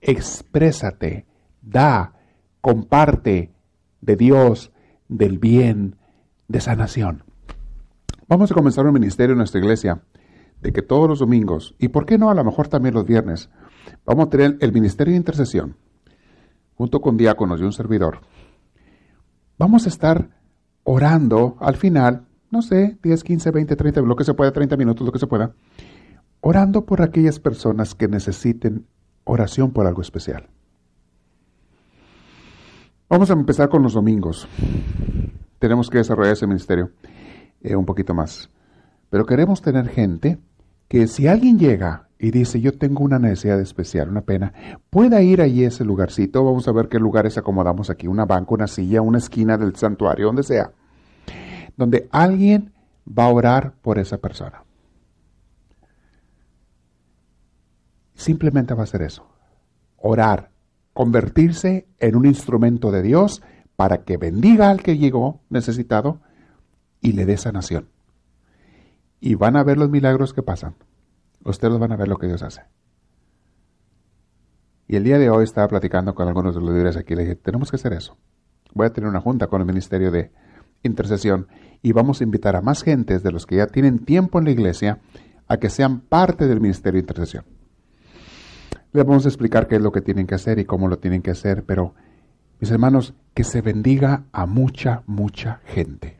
Exprésate, da, comparte de Dios, del bien, de sanación. Vamos a comenzar un ministerio en nuestra iglesia de que todos los domingos, y por qué no a lo mejor también los viernes, Vamos a tener el Ministerio de Intercesión, junto con diáconos y un servidor. Vamos a estar orando al final, no sé, 10, 15, 20, 30, lo que se pueda, 30 minutos, lo que se pueda, orando por aquellas personas que necesiten oración por algo especial. Vamos a empezar con los domingos. Tenemos que desarrollar ese ministerio eh, un poquito más. Pero queremos tener gente que si alguien llega y dice, yo tengo una necesidad especial, una pena, pueda ir allí a ese lugarcito, vamos a ver qué lugares acomodamos aquí, una banca, una silla, una esquina del santuario, donde sea, donde alguien va a orar por esa persona. Simplemente va a hacer eso, orar, convertirse en un instrumento de Dios para que bendiga al que llegó necesitado y le dé sanación. Y van a ver los milagros que pasan. Ustedes van a ver lo que Dios hace. Y el día de hoy estaba platicando con algunos de los líderes aquí. Le dije, tenemos que hacer eso. Voy a tener una junta con el Ministerio de Intercesión y vamos a invitar a más gentes de los que ya tienen tiempo en la iglesia a que sean parte del Ministerio de Intercesión. Les vamos a explicar qué es lo que tienen que hacer y cómo lo tienen que hacer, pero mis hermanos, que se bendiga a mucha, mucha gente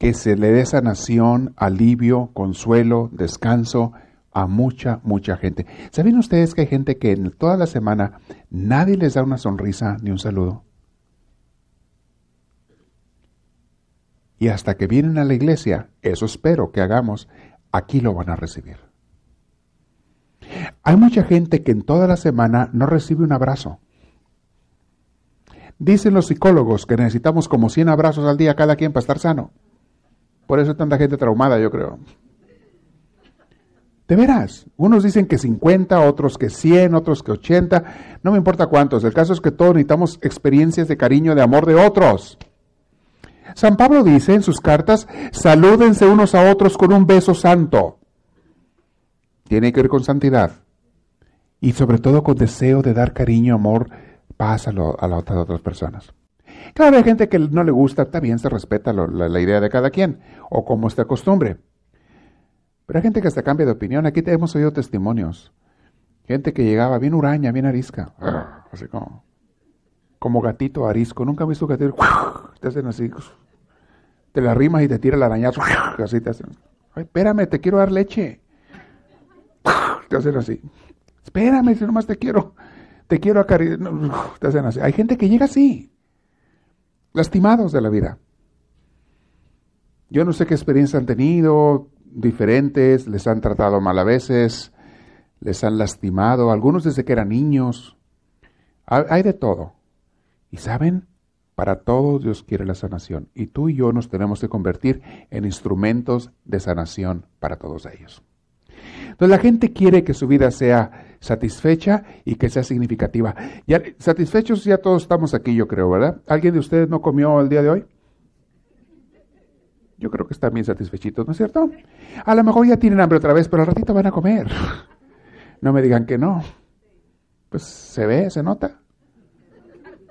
que se le dé sanación, alivio, consuelo, descanso a mucha, mucha gente. ¿Saben ustedes que hay gente que en toda la semana nadie les da una sonrisa ni un saludo? Y hasta que vienen a la iglesia, eso espero que hagamos, aquí lo van a recibir. Hay mucha gente que en toda la semana no recibe un abrazo. Dicen los psicólogos que necesitamos como 100 abrazos al día cada quien para estar sano. Por eso tanta gente traumada, yo creo. De veras, unos dicen que 50, otros que 100, otros que 80, no me importa cuántos. El caso es que todos necesitamos experiencias de cariño, de amor de otros. San Pablo dice en sus cartas, salúdense unos a otros con un beso santo. Tiene que ver con santidad. Y sobre todo con deseo de dar cariño, amor, paz a las otras personas. Claro, hay gente que no le gusta, está bien, se respeta la, idea de cada quien o como esta costumbre. Pero hay gente que hasta cambia de opinión. Aquí te hemos oído testimonios. Gente que llegaba bien huraña, bien arisca. Así como, como gatito arisco. Nunca he visto gatito. Te hacen así. Te la rimas y te tira el arañazo. Así te hacen. Ay, espérame, te quiero dar leche. Te hacen así. Espérame, si nomás te quiero. Te quiero acariciar. Te hacen así. Hay gente que llega así lastimados de la vida. Yo no sé qué experiencia han tenido, diferentes, les han tratado mal a veces, les han lastimado, algunos desde que eran niños. Hay de todo. Y saben, para todos Dios quiere la sanación. Y tú y yo nos tenemos que convertir en instrumentos de sanación para todos ellos. Entonces la gente quiere que su vida sea satisfecha y que sea significativa. Ya, satisfechos ya todos estamos aquí, yo creo, ¿verdad? ¿Alguien de ustedes no comió el día de hoy? Yo creo que están bien satisfechitos, ¿no es cierto? A lo mejor ya tienen hambre otra vez, pero al ratito van a comer. No me digan que no. Pues se ve, se nota.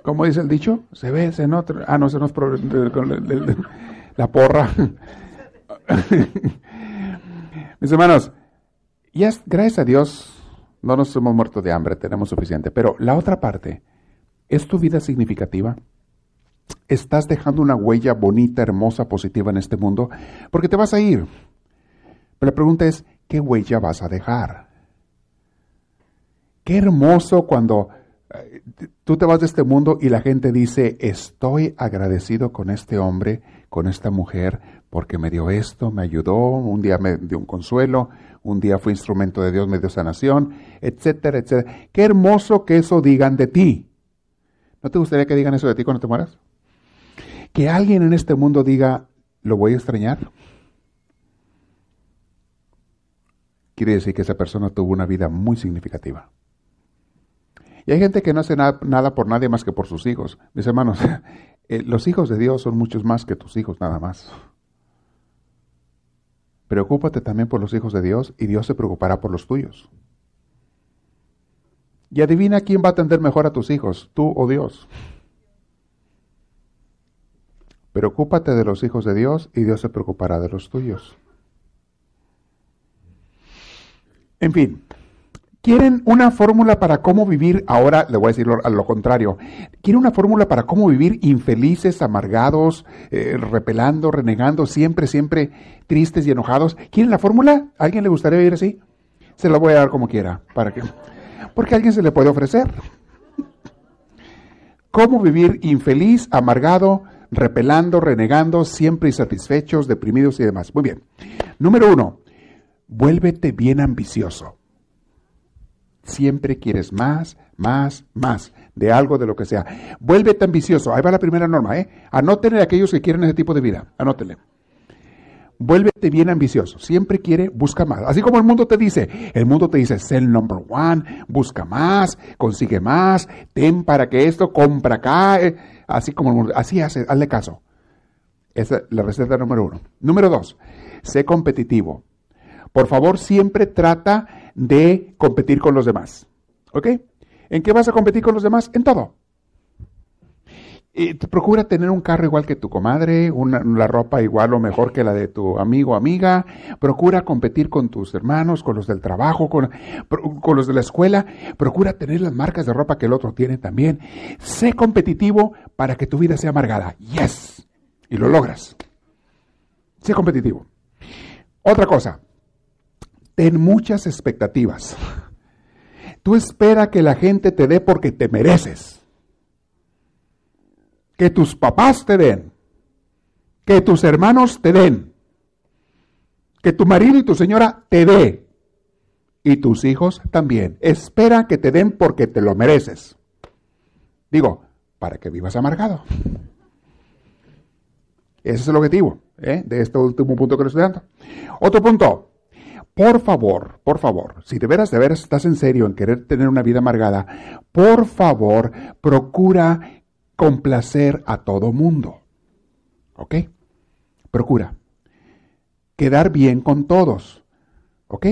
¿Cómo dice el dicho? Se ve, se nota. Ah, no, se nos... La porra. Mis hermanos, ya gracias a Dios no nos hemos muerto de hambre, tenemos suficiente. Pero la otra parte, ¿es tu vida significativa? ¿Estás dejando una huella bonita, hermosa, positiva en este mundo? Porque te vas a ir. Pero la pregunta es, ¿qué huella vas a dejar? Qué hermoso cuando eh, tú te vas de este mundo y la gente dice, estoy agradecido con este hombre, con esta mujer, porque me dio esto, me ayudó, un día me dio un consuelo, un día fue instrumento de Dios, me dio sanación, etcétera, etcétera. Qué hermoso que eso digan de ti. ¿No te gustaría que digan eso de ti cuando te mueras? Que alguien en este mundo diga, lo voy a extrañar. Quiere decir que esa persona tuvo una vida muy significativa. Y hay gente que no hace nada por nadie más que por sus hijos. Mis hermanos, eh, los hijos de Dios son muchos más que tus hijos nada más. Preocúpate también por los hijos de Dios y Dios se preocupará por los tuyos. Y adivina quién va a atender mejor a tus hijos, tú o Dios. Preocúpate de los hijos de Dios y Dios se preocupará de los tuyos. En fin, quieren una fórmula para cómo vivir, ahora le voy a decir a lo contrario, quieren una fórmula para cómo vivir infelices, amargados, eh, repelando, renegando, siempre, siempre tristes y enojados. ¿Quieren la fórmula? ¿A alguien le gustaría vivir así? Se la voy a dar como quiera, para que, porque a alguien se le puede ofrecer. ¿Cómo vivir infeliz, amargado, repelando, renegando, siempre insatisfechos, deprimidos y demás? Muy bien. Número uno, vuélvete bien ambicioso. Siempre quieres más, más, más, de algo, de lo que sea. Vuélvete ambicioso. Ahí va la primera norma, ¿eh? Anótenle a aquellos que quieren ese tipo de vida. Anótenle. Vuélvete bien ambicioso. Siempre quiere, busca más. Así como el mundo te dice, el mundo te dice, sé el number one, busca más, consigue más, ten para que esto, compra acá. Eh, así como el mundo, así hace, hazle caso. Esa es la receta número uno. Número dos, sé competitivo. Por favor, siempre trata de competir con los demás. ¿Ok? ¿En qué vas a competir con los demás? En todo. Procura tener un carro igual que tu comadre, una, la ropa igual o mejor que la de tu amigo o amiga. Procura competir con tus hermanos, con los del trabajo, con, con los de la escuela. Procura tener las marcas de ropa que el otro tiene también. Sé competitivo para que tu vida sea amargada. Yes. Y lo logras. Sé competitivo. Otra cosa, ten muchas expectativas. Tú espera que la gente te dé porque te mereces. Que tus papás te den. Que tus hermanos te den. Que tu marido y tu señora te dé. Y tus hijos también. Espera que te den porque te lo mereces. Digo, para que vivas amargado. Ese es el objetivo ¿eh? de este último punto que le estoy dando. Otro punto, por favor, por favor, si de veras, de veras estás en serio en querer tener una vida amargada, por favor, procura complacer a todo mundo. ¿Ok? Procura. Quedar bien con todos. ¿Ok?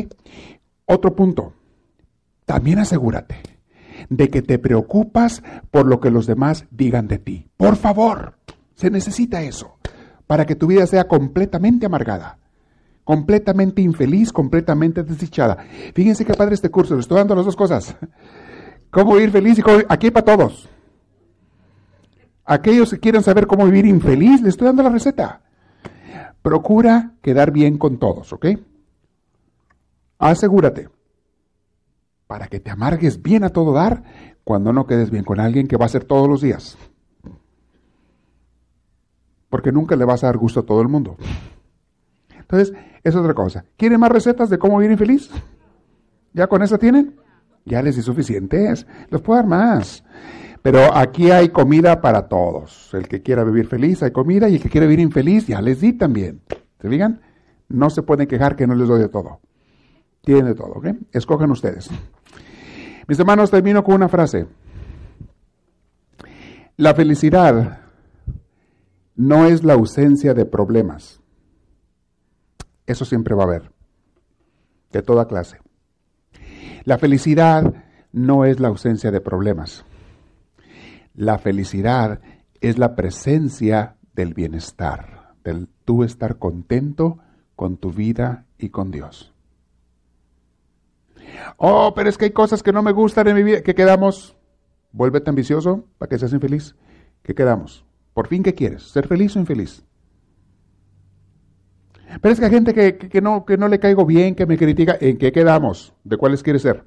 Otro punto. También asegúrate de que te preocupas por lo que los demás digan de ti. Por favor, se necesita eso para que tu vida sea completamente amargada completamente infeliz, completamente desdichada. Fíjense qué padre este curso, le estoy dando las dos cosas. Cómo vivir feliz y cómo... Aquí para todos. Aquellos que quieren saber cómo vivir infeliz, les estoy dando la receta. Procura quedar bien con todos, ¿ok? Asegúrate. Para que te amargues bien a todo dar cuando no quedes bien con alguien que va a ser todos los días. Porque nunca le vas a dar gusto a todo el mundo. Entonces, es otra cosa. ¿Quieren más recetas de cómo vivir infeliz? ¿Ya con eso tienen? Ya les di suficientes. Les puedo dar más. Pero aquí hay comida para todos. El que quiera vivir feliz, hay comida. Y el que quiere vivir infeliz, ya les di también. ¿Se digan? No se pueden quejar que no les doy de todo. Tienen de todo, ¿ok? Escojan ustedes. Mis hermanos, termino con una frase. La felicidad no es la ausencia de problemas. Eso siempre va a haber, de toda clase. La felicidad no es la ausencia de problemas. La felicidad es la presencia del bienestar, del tú estar contento con tu vida y con Dios. Oh, pero es que hay cosas que no me gustan en mi vida. ¿Qué quedamos? Vuélvete ambicioso para que seas infeliz. ¿Qué quedamos? Por fin, ¿qué quieres? ¿Ser feliz o infeliz? Pero es que hay gente que, no, que no le caigo bien, que me critica. ¿En qué quedamos? ¿De cuáles quiere ser?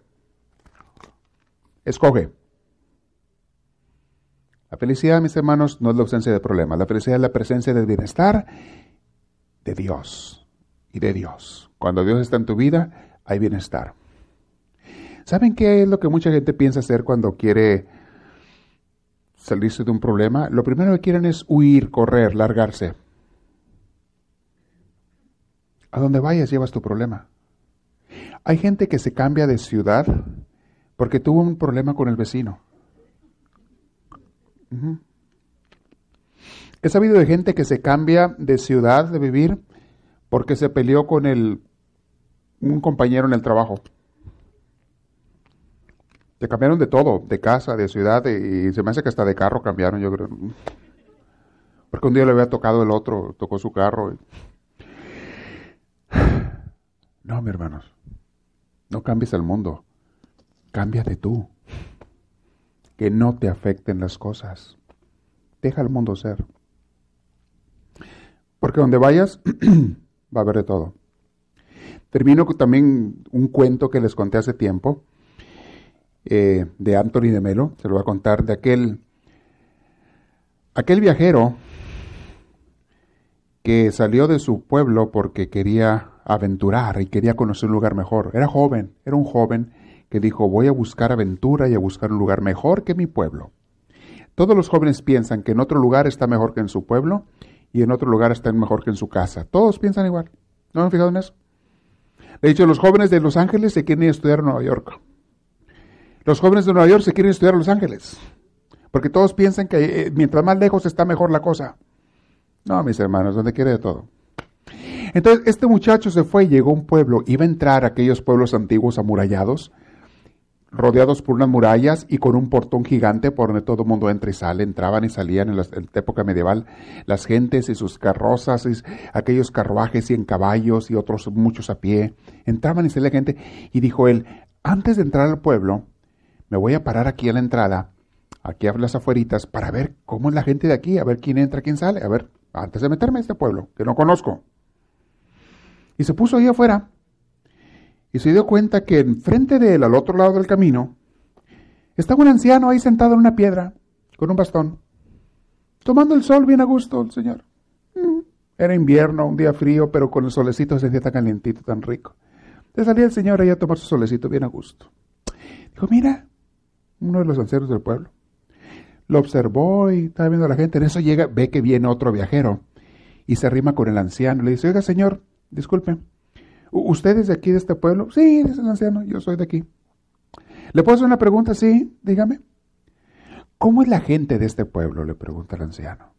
Escoge. La felicidad, mis hermanos, no es la ausencia de problemas. La felicidad es la presencia del bienestar de Dios y de Dios. Cuando Dios está en tu vida, hay bienestar. ¿Saben qué es lo que mucha gente piensa hacer cuando quiere salirse de un problema? Lo primero que quieren es huir, correr, largarse. A donde vayas llevas tu problema. Hay gente que se cambia de ciudad porque tuvo un problema con el vecino. He sabido de gente que se cambia de ciudad de vivir porque se peleó con el, un compañero en el trabajo. Se cambiaron de todo, de casa, de ciudad, y se me hace que hasta de carro cambiaron, yo creo. Porque un día le había tocado el otro, tocó su carro. No, mis hermanos, no cambies el mundo, cámbiate tú. Que no te afecten las cosas. Deja el mundo ser. Porque donde vayas va a haber de todo. Termino con también un cuento que les conté hace tiempo eh, de Anthony de Melo. Se lo voy a contar de aquel Aquel viajero que salió de su pueblo porque quería aventurar y quería conocer un lugar mejor. Era joven, era un joven que dijo, voy a buscar aventura y a buscar un lugar mejor que mi pueblo. Todos los jóvenes piensan que en otro lugar está mejor que en su pueblo y en otro lugar está mejor que en su casa. Todos piensan igual. ¿No han fijado en eso? De hecho, los jóvenes de Los Ángeles se quieren ir a estudiar a Nueva York. Los jóvenes de Nueva York se quieren estudiar a Los Ángeles. Porque todos piensan que eh, mientras más lejos está mejor la cosa. No, mis hermanos, donde quiere de todo. Entonces, este muchacho se fue y llegó a un pueblo, iba a entrar a aquellos pueblos antiguos amurallados, rodeados por unas murallas y con un portón gigante por donde todo el mundo entra y sale, entraban y salían en la, época medieval, las gentes y sus carrozas, y aquellos carruajes y en caballos y otros muchos a pie, entraban y salía gente, y dijo él, antes de entrar al pueblo, me voy a parar aquí a la entrada, aquí a las afueritas, para ver cómo es la gente de aquí, a ver quién entra, quién sale, a ver, antes de meterme a este pueblo, que no conozco. Y se puso ahí afuera y se dio cuenta que enfrente de él, al otro lado del camino, estaba un anciano ahí sentado en una piedra, con un bastón, tomando el sol bien a gusto, el señor. Mm. Era invierno, un día frío, pero con el solecito se sentía tan calientito, tan rico. Le salía el señor ahí a tomar su solecito bien a gusto. Dijo, mira, uno de los ancianos del pueblo. Lo observó y estaba viendo a la gente. En eso llega, ve que viene otro viajero y se arrima con el anciano. Le dice, oiga, señor, disculpe, ¿usted es de aquí, de este pueblo? Sí, dice el anciano, yo soy de aquí. ¿Le puedo hacer una pregunta? Sí, dígame. ¿Cómo es la gente de este pueblo? Le pregunta el anciano.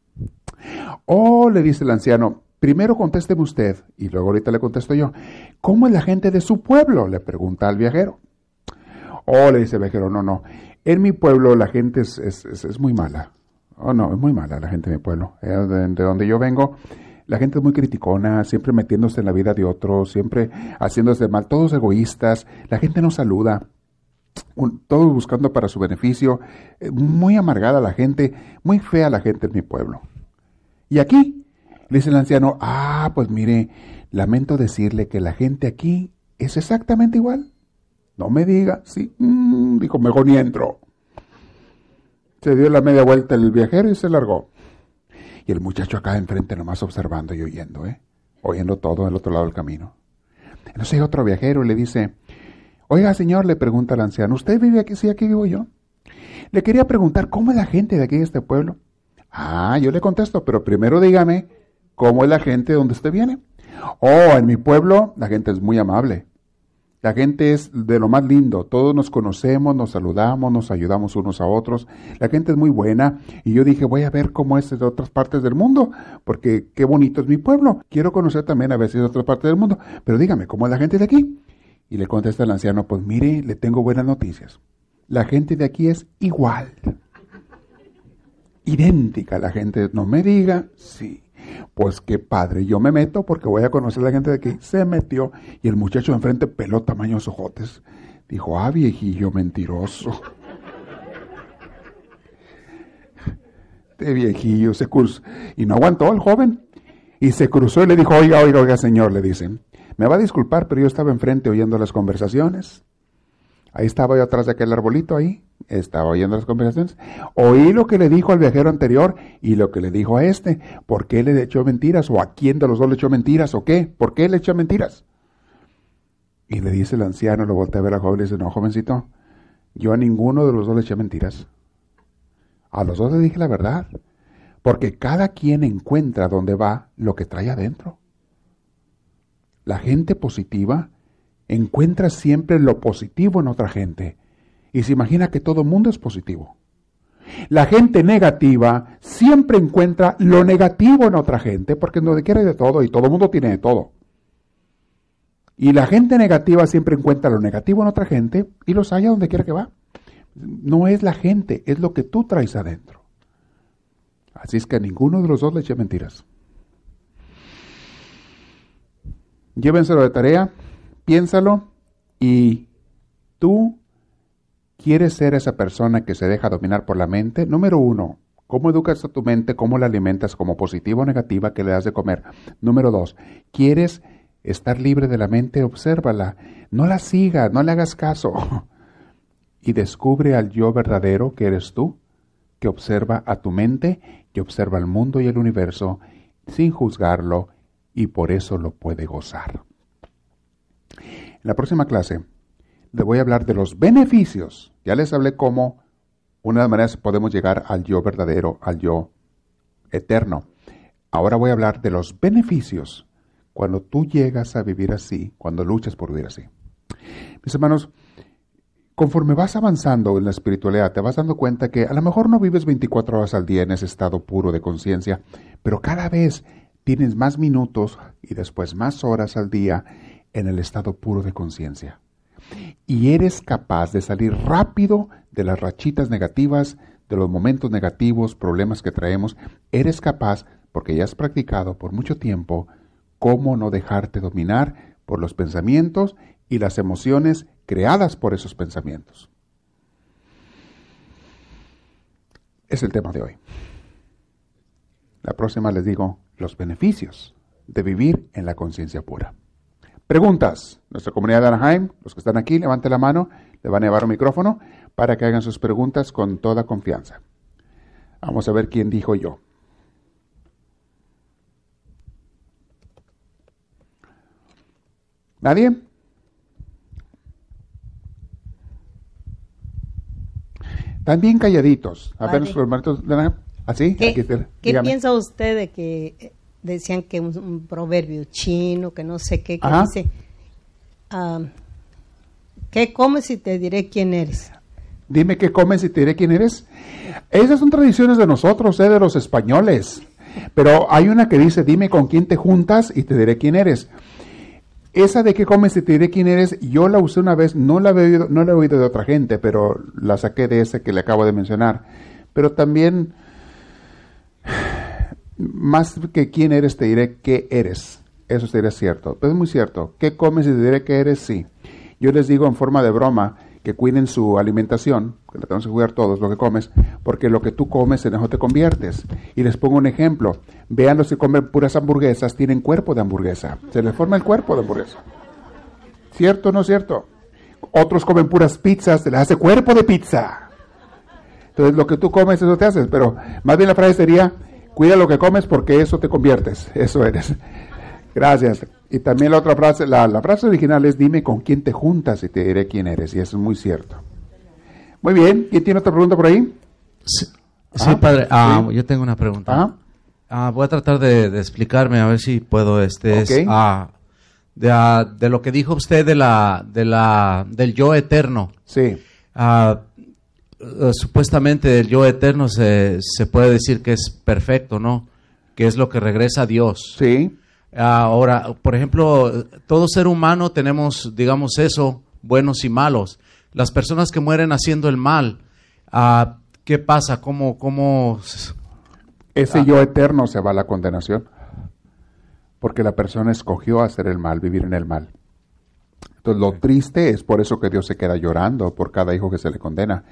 Oh, le dice el anciano, primero contésteme usted y luego ahorita le contesto yo. ¿Cómo es la gente de su pueblo? Le pregunta al viajero. Oh, le dice el viajero, no, no. En mi pueblo la gente es, es, muy mala. Oh, no, es muy mala la gente de mi pueblo. Eh, de donde yo vengo, la gente es muy criticona, siempre metiéndose en la vida de otros, siempre haciéndose mal, todos egoístas, la gente no saluda, todos buscando para su beneficio, eh, muy amargada la gente, muy fea la gente en mi pueblo. Y aquí, le dice el anciano, ah, pues mire, lamento decirle que la gente aquí es exactamente igual. No me diga, sí, mm, dijo, mejor ni entro. Se dio la media vuelta el viajero y se largó. Y el muchacho acá enfrente nomás observando y oyendo, ¿eh? Oyendo todo del otro lado del camino. Entonces hay otro viajero y le dice, oiga señor, le pregunta al anciano, ¿usted vive aquí? Sí, aquí vivo yo. Le quería preguntar, ¿cómo es la gente de aquí de este pueblo? Ah, yo le contesto, pero primero dígame, ¿cómo es la gente de donde usted viene? Oh, en mi pueblo la gente es muy amable. La gente es de lo más lindo, todos nos conocemos, nos saludamos, nos ayudamos unos a otros. La gente es muy buena y yo dije, voy a ver cómo es de otras partes del mundo, porque qué bonito es mi pueblo. Quiero conocer también a veces de otras partes del mundo, pero dígame, ¿cómo es la gente de aquí? Y le contesta el anciano, pues mire, le tengo buenas noticias. La gente de aquí es igual. Idéntica la gente, no me diga, sí. Pues qué padre, yo me meto porque voy a conocer a la gente de aquí. Se metió y el muchacho de enfrente peló tamaños ojotes. Dijo, ah, viejillo mentiroso. Este viejillo se cruzó. Y no aguantó el joven. Y se cruzó y le dijo, oiga, oiga, oiga, señor, le dicen. Me va a disculpar, pero yo estaba enfrente oyendo las conversaciones. Ahí estaba yo atrás de aquel arbolito ahí, estaba oyendo las conversaciones. Oí lo que le dijo al viajero anterior y lo que le dijo a este. ¿Por qué le echó mentiras? ¿O a quién de los dos le echó mentiras? ¿O qué? ¿Por qué le echó mentiras? Y le dice el anciano, lo voltea a ver a joven y le dice, no, jovencito, yo a ninguno de los dos le eché mentiras. A los dos le dije la verdad. Porque cada quien encuentra donde va lo que trae adentro. La gente positiva encuentra siempre lo positivo en otra gente y se imagina que todo el mundo es positivo. La gente negativa siempre encuentra lo negativo en otra gente porque no quiere de todo y todo el mundo tiene de todo. Y la gente negativa siempre encuentra lo negativo en otra gente y los halla donde quiera que va. No es la gente, es lo que tú traes adentro. Así es que a ninguno de los dos le eche mentiras. Llévenselo de tarea piénsalo y tú quieres ser esa persona que se deja dominar por la mente. Número uno, ¿cómo educas a tu mente? ¿Cómo la alimentas como positiva o negativa que le das de comer? Número dos, ¿quieres estar libre de la mente? Obsérvala. No la sigas, no le hagas caso. Y descubre al yo verdadero que eres tú, que observa a tu mente, y observa el mundo y el universo sin juzgarlo y por eso lo puede gozar. En la próxima clase le voy a hablar de los beneficios. Ya les hablé cómo una de las maneras podemos llegar al yo verdadero, al yo eterno. Ahora voy a hablar de los beneficios cuando tú llegas a vivir así, cuando luchas por vivir así. Mis hermanos, conforme vas avanzando en la espiritualidad, te vas dando cuenta que a lo mejor no vives 24 horas al día en ese estado puro de conciencia, pero cada vez tienes más minutos y después más horas al día en el estado puro de conciencia. Y eres capaz de salir rápido de las rachitas negativas, de los momentos negativos, problemas que traemos. Eres capaz, porque ya has practicado por mucho tiempo, cómo no dejarte dominar por los pensamientos y las emociones creadas por esos pensamientos. Es el tema de hoy. La próxima les digo los beneficios de vivir en la conciencia pura. Preguntas. Nuestra comunidad de Anaheim, los que están aquí, levanten la mano, le van a llevar un micrófono para que hagan sus preguntas con toda confianza. Vamos a ver quién dijo yo. ¿Nadie? También calladitos. A ver, los de Anaheim. ¿Así? ¿Qué, ¿qué piensa usted de que decían que un, proverbio chino, que no sé qué, que dice, ah, ¿qué comes y te diré quién eres? Dime qué comes y te diré quién eres. Esas son tradiciones de nosotros, eh, de los españoles. Pero hay una que dice, dime con quién te juntas y te diré quién eres. Esa de qué comes y te diré quién eres, yo la usé una vez, no la, he oído, no la he oído de otra gente, pero la saqué de ese que le acabo de mencionar. Pero también más que quién eres, te diré qué eres. Eso sería cierto. Pero es muy cierto. ¿Qué comes y te diré qué eres? Sí. Yo les digo en forma de broma que cuiden su alimentación, que la tenemos que cuidar todos lo que comes, porque lo que tú comes en eso te conviertes. Y les pongo un ejemplo. Vean los que comen puras hamburguesas, tienen cuerpo de hamburguesa. Se les forma el cuerpo de hamburguesa. ¿Cierto o no cierto? Otros comen puras pizzas, se les hace cuerpo de pizza. Entonces lo que tú comes, eso te haces. Pero más bien la frase sería, Cuida lo que comes porque eso te conviertes, eso eres. Gracias. Y también la otra frase, la, frase original es dime con quién te juntas y te diré quién eres. Y eso es muy cierto. Muy bien. ¿Quién tiene otra pregunta por ahí? Sí, padre. Ah, yo tengo una pregunta. Ah, voy a tratar de, explicarme a ver si puedo. Este ah, de, lo que dijo usted de la, de la, del yo eterno. Sí. Eh, supuestamente el yo eterno se, se, puede decir que es perfecto, ¿no? Que es lo que regresa a Dios. Sí. Ahora, por ejemplo, todo ser humano tenemos, digamos eso, buenos y malos. Las personas que mueren haciendo el mal, uh, ¿qué pasa? ¿Cómo, cómo... Ese ah. yo eterno se va a la condenación. Porque la persona escogió hacer el mal, vivir en el mal. Entonces, lo triste es por eso que Dios se queda llorando por cada hijo que se le condena.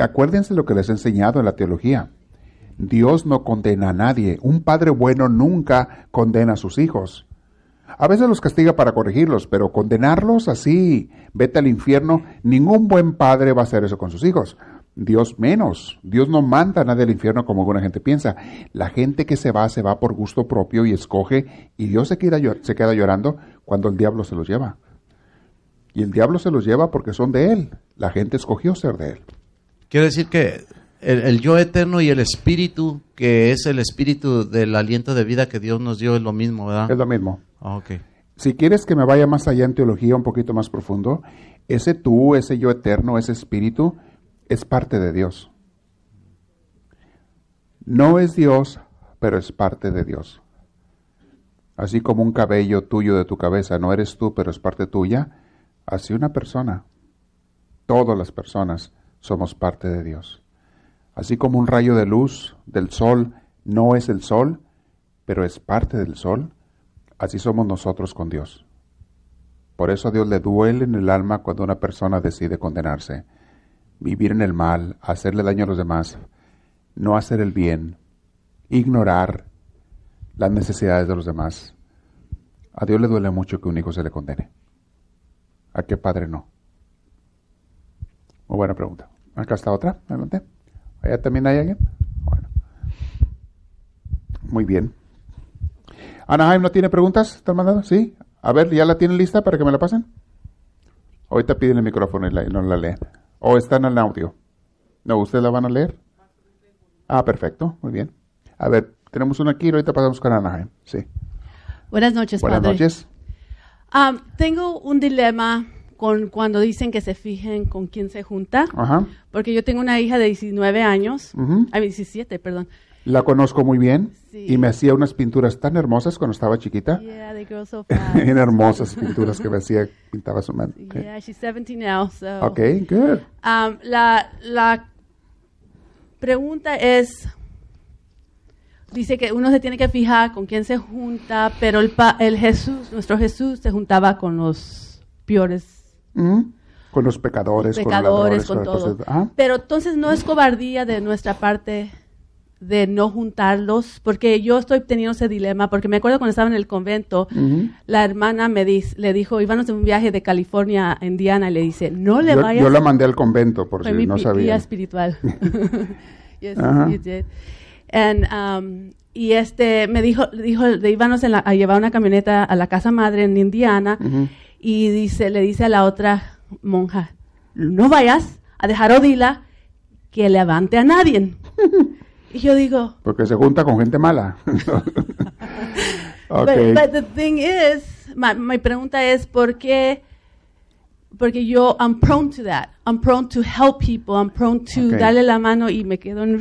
Acuérdense lo que les he enseñado en la teología. Dios no condena a nadie. Un padre bueno nunca condena a sus hijos. A veces los castiga para corregirlos, pero condenarlos así, vete al infierno, ningún buen padre va a hacer eso con sus hijos. Dios menos. Dios no manda a nadie al infierno como alguna gente piensa. La gente que se va, se va por gusto propio y escoge, y Dios se queda, se queda llorando cuando el diablo se los lleva. Y el diablo se los lleva porque son de él. La gente escogió ser de él. Quiero decir que el, yo eterno y el espíritu, que es el espíritu del aliento de vida que Dios nos dio, es lo mismo, ¿verdad? Es lo mismo. Ah, si quieres que me vaya más allá en teología, un poquito más profundo, ese tú, ese yo eterno, ese espíritu, es parte de Dios. No es Dios, pero es parte de Dios. Así como un cabello tuyo de tu cabeza no eres tú, pero es parte tuya, Así una persona, todas las personas somos parte de Dios. Así como un rayo de luz del sol no es el sol, pero es parte del sol, así somos nosotros con Dios. Por eso a Dios le duele en el alma cuando una persona decide condenarse, vivir en el mal, hacerle daño a los demás, no hacer el bien, ignorar las necesidades de los demás. A Dios le duele mucho que un hijo se le condene. ¿A qué padre no? Muy buena pregunta. Acá está otra. Adelante. ¿Allá también hay alguien? Bueno. Muy bien. Anaheim no tiene preguntas, ¿están mandando? Sí. A ver, ¿ya la tienen lista para que me la pasen? Ahorita piden el micrófono y, no la leen. ¿O están en audio? No, ¿ustedes la van a leer? Ah, perfecto, muy bien. A ver, tenemos una aquí, ahorita pasamos con Anaheim. Sí. Buenas noches, Buenas noches. Um, tengo un dilema con cuando dicen que se fijen con quién se junta. Ajá. Porque yo tengo una hija de 19 años, a 17, perdón. La conozco muy bien y me hacía unas pinturas tan hermosas cuando estaba chiquita. Yeah, they grow so fast. hermosas pinturas que me hacía, pintaba su mano. Okay. Yeah, she's 17 now, so. Okay, good. Um, la, la pregunta es, dice que uno se tiene que fijar con quién se junta, pero el, el Jesús, nuestro Jesús, se juntaba con los peores. Con los pecadores, pecadores con, todos. Pero entonces no es cobardía de nuestra parte de no juntarlos, porque yo estoy teniendo ese dilema, porque me acuerdo cuando estaba en el convento, la hermana me le dijo, íbamos en un viaje de California a Indiana, y le dice, no le vayas. Yo la mandé al convento, por si no sabía. espiritual. yes, you did. And, um, y este me dijo, dijo, de íbamos a llevar una camioneta a la casa madre en Indiana, y dice, le dice a la otra monja, no vayas a dejar Odila que levante a nadie. Y yo digo... Porque se junta con gente mala. okay. but, the thing is, mi pregunta es, ¿por qué? Porque yo, I'm prone to that. I'm prone to help people. I'm prone to darle la mano y me quedo en...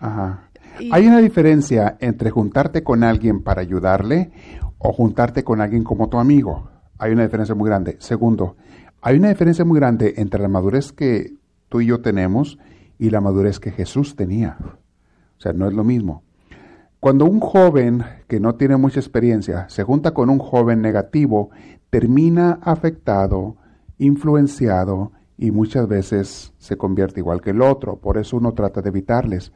Ajá. Hay una diferencia entre juntarte con alguien para ayudarle o juntarte con alguien como tu amigo. Hay una diferencia muy grande. Segundo, hay una diferencia muy grande entre la madurez que tú y yo tenemos y la madurez que Jesús tenía. O sea, no es lo mismo. Cuando un joven que no tiene mucha experiencia se junta con un joven negativo, termina afectado, influenciado y muchas veces se convierte igual que el otro. Por eso uno trata de evitarles.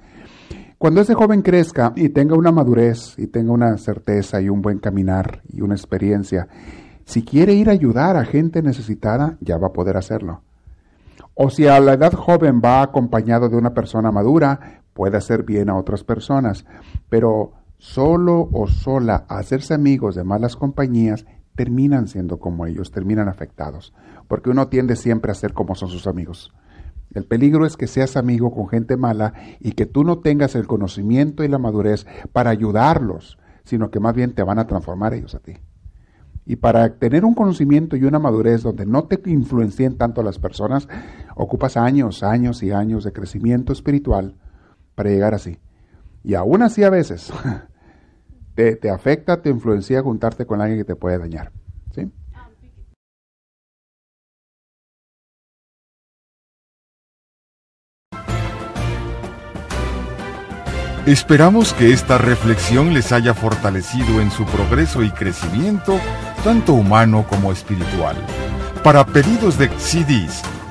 Cuando ese joven crezca y tenga una madurez y tenga una certeza y un buen caminar y una experiencia, si quiere ir a ayudar a gente necesitada, ya va a poder hacerlo. O si a la edad joven va acompañado de una persona madura, puede hacer bien a otras personas, pero solo o sola hacerse amigos de malas compañías terminan siendo como ellos, terminan afectados, porque uno tiende siempre a ser como son sus amigos. El peligro es que seas amigo con gente mala y que tú no tengas el conocimiento y la madurez para ayudarlos, sino que más bien te van a transformar ellos a ti. Y para tener un conocimiento y una madurez donde no te influencien tanto las personas, ocupas años, años y años de crecimiento espiritual para llegar así. Y aún así a veces te, afecta, te influencia juntarte con alguien que te puede dañar. ¿sí? Esperamos que esta reflexión les haya fortalecido en su progreso y crecimiento, tanto humano como espiritual. Para pedidos de CDs,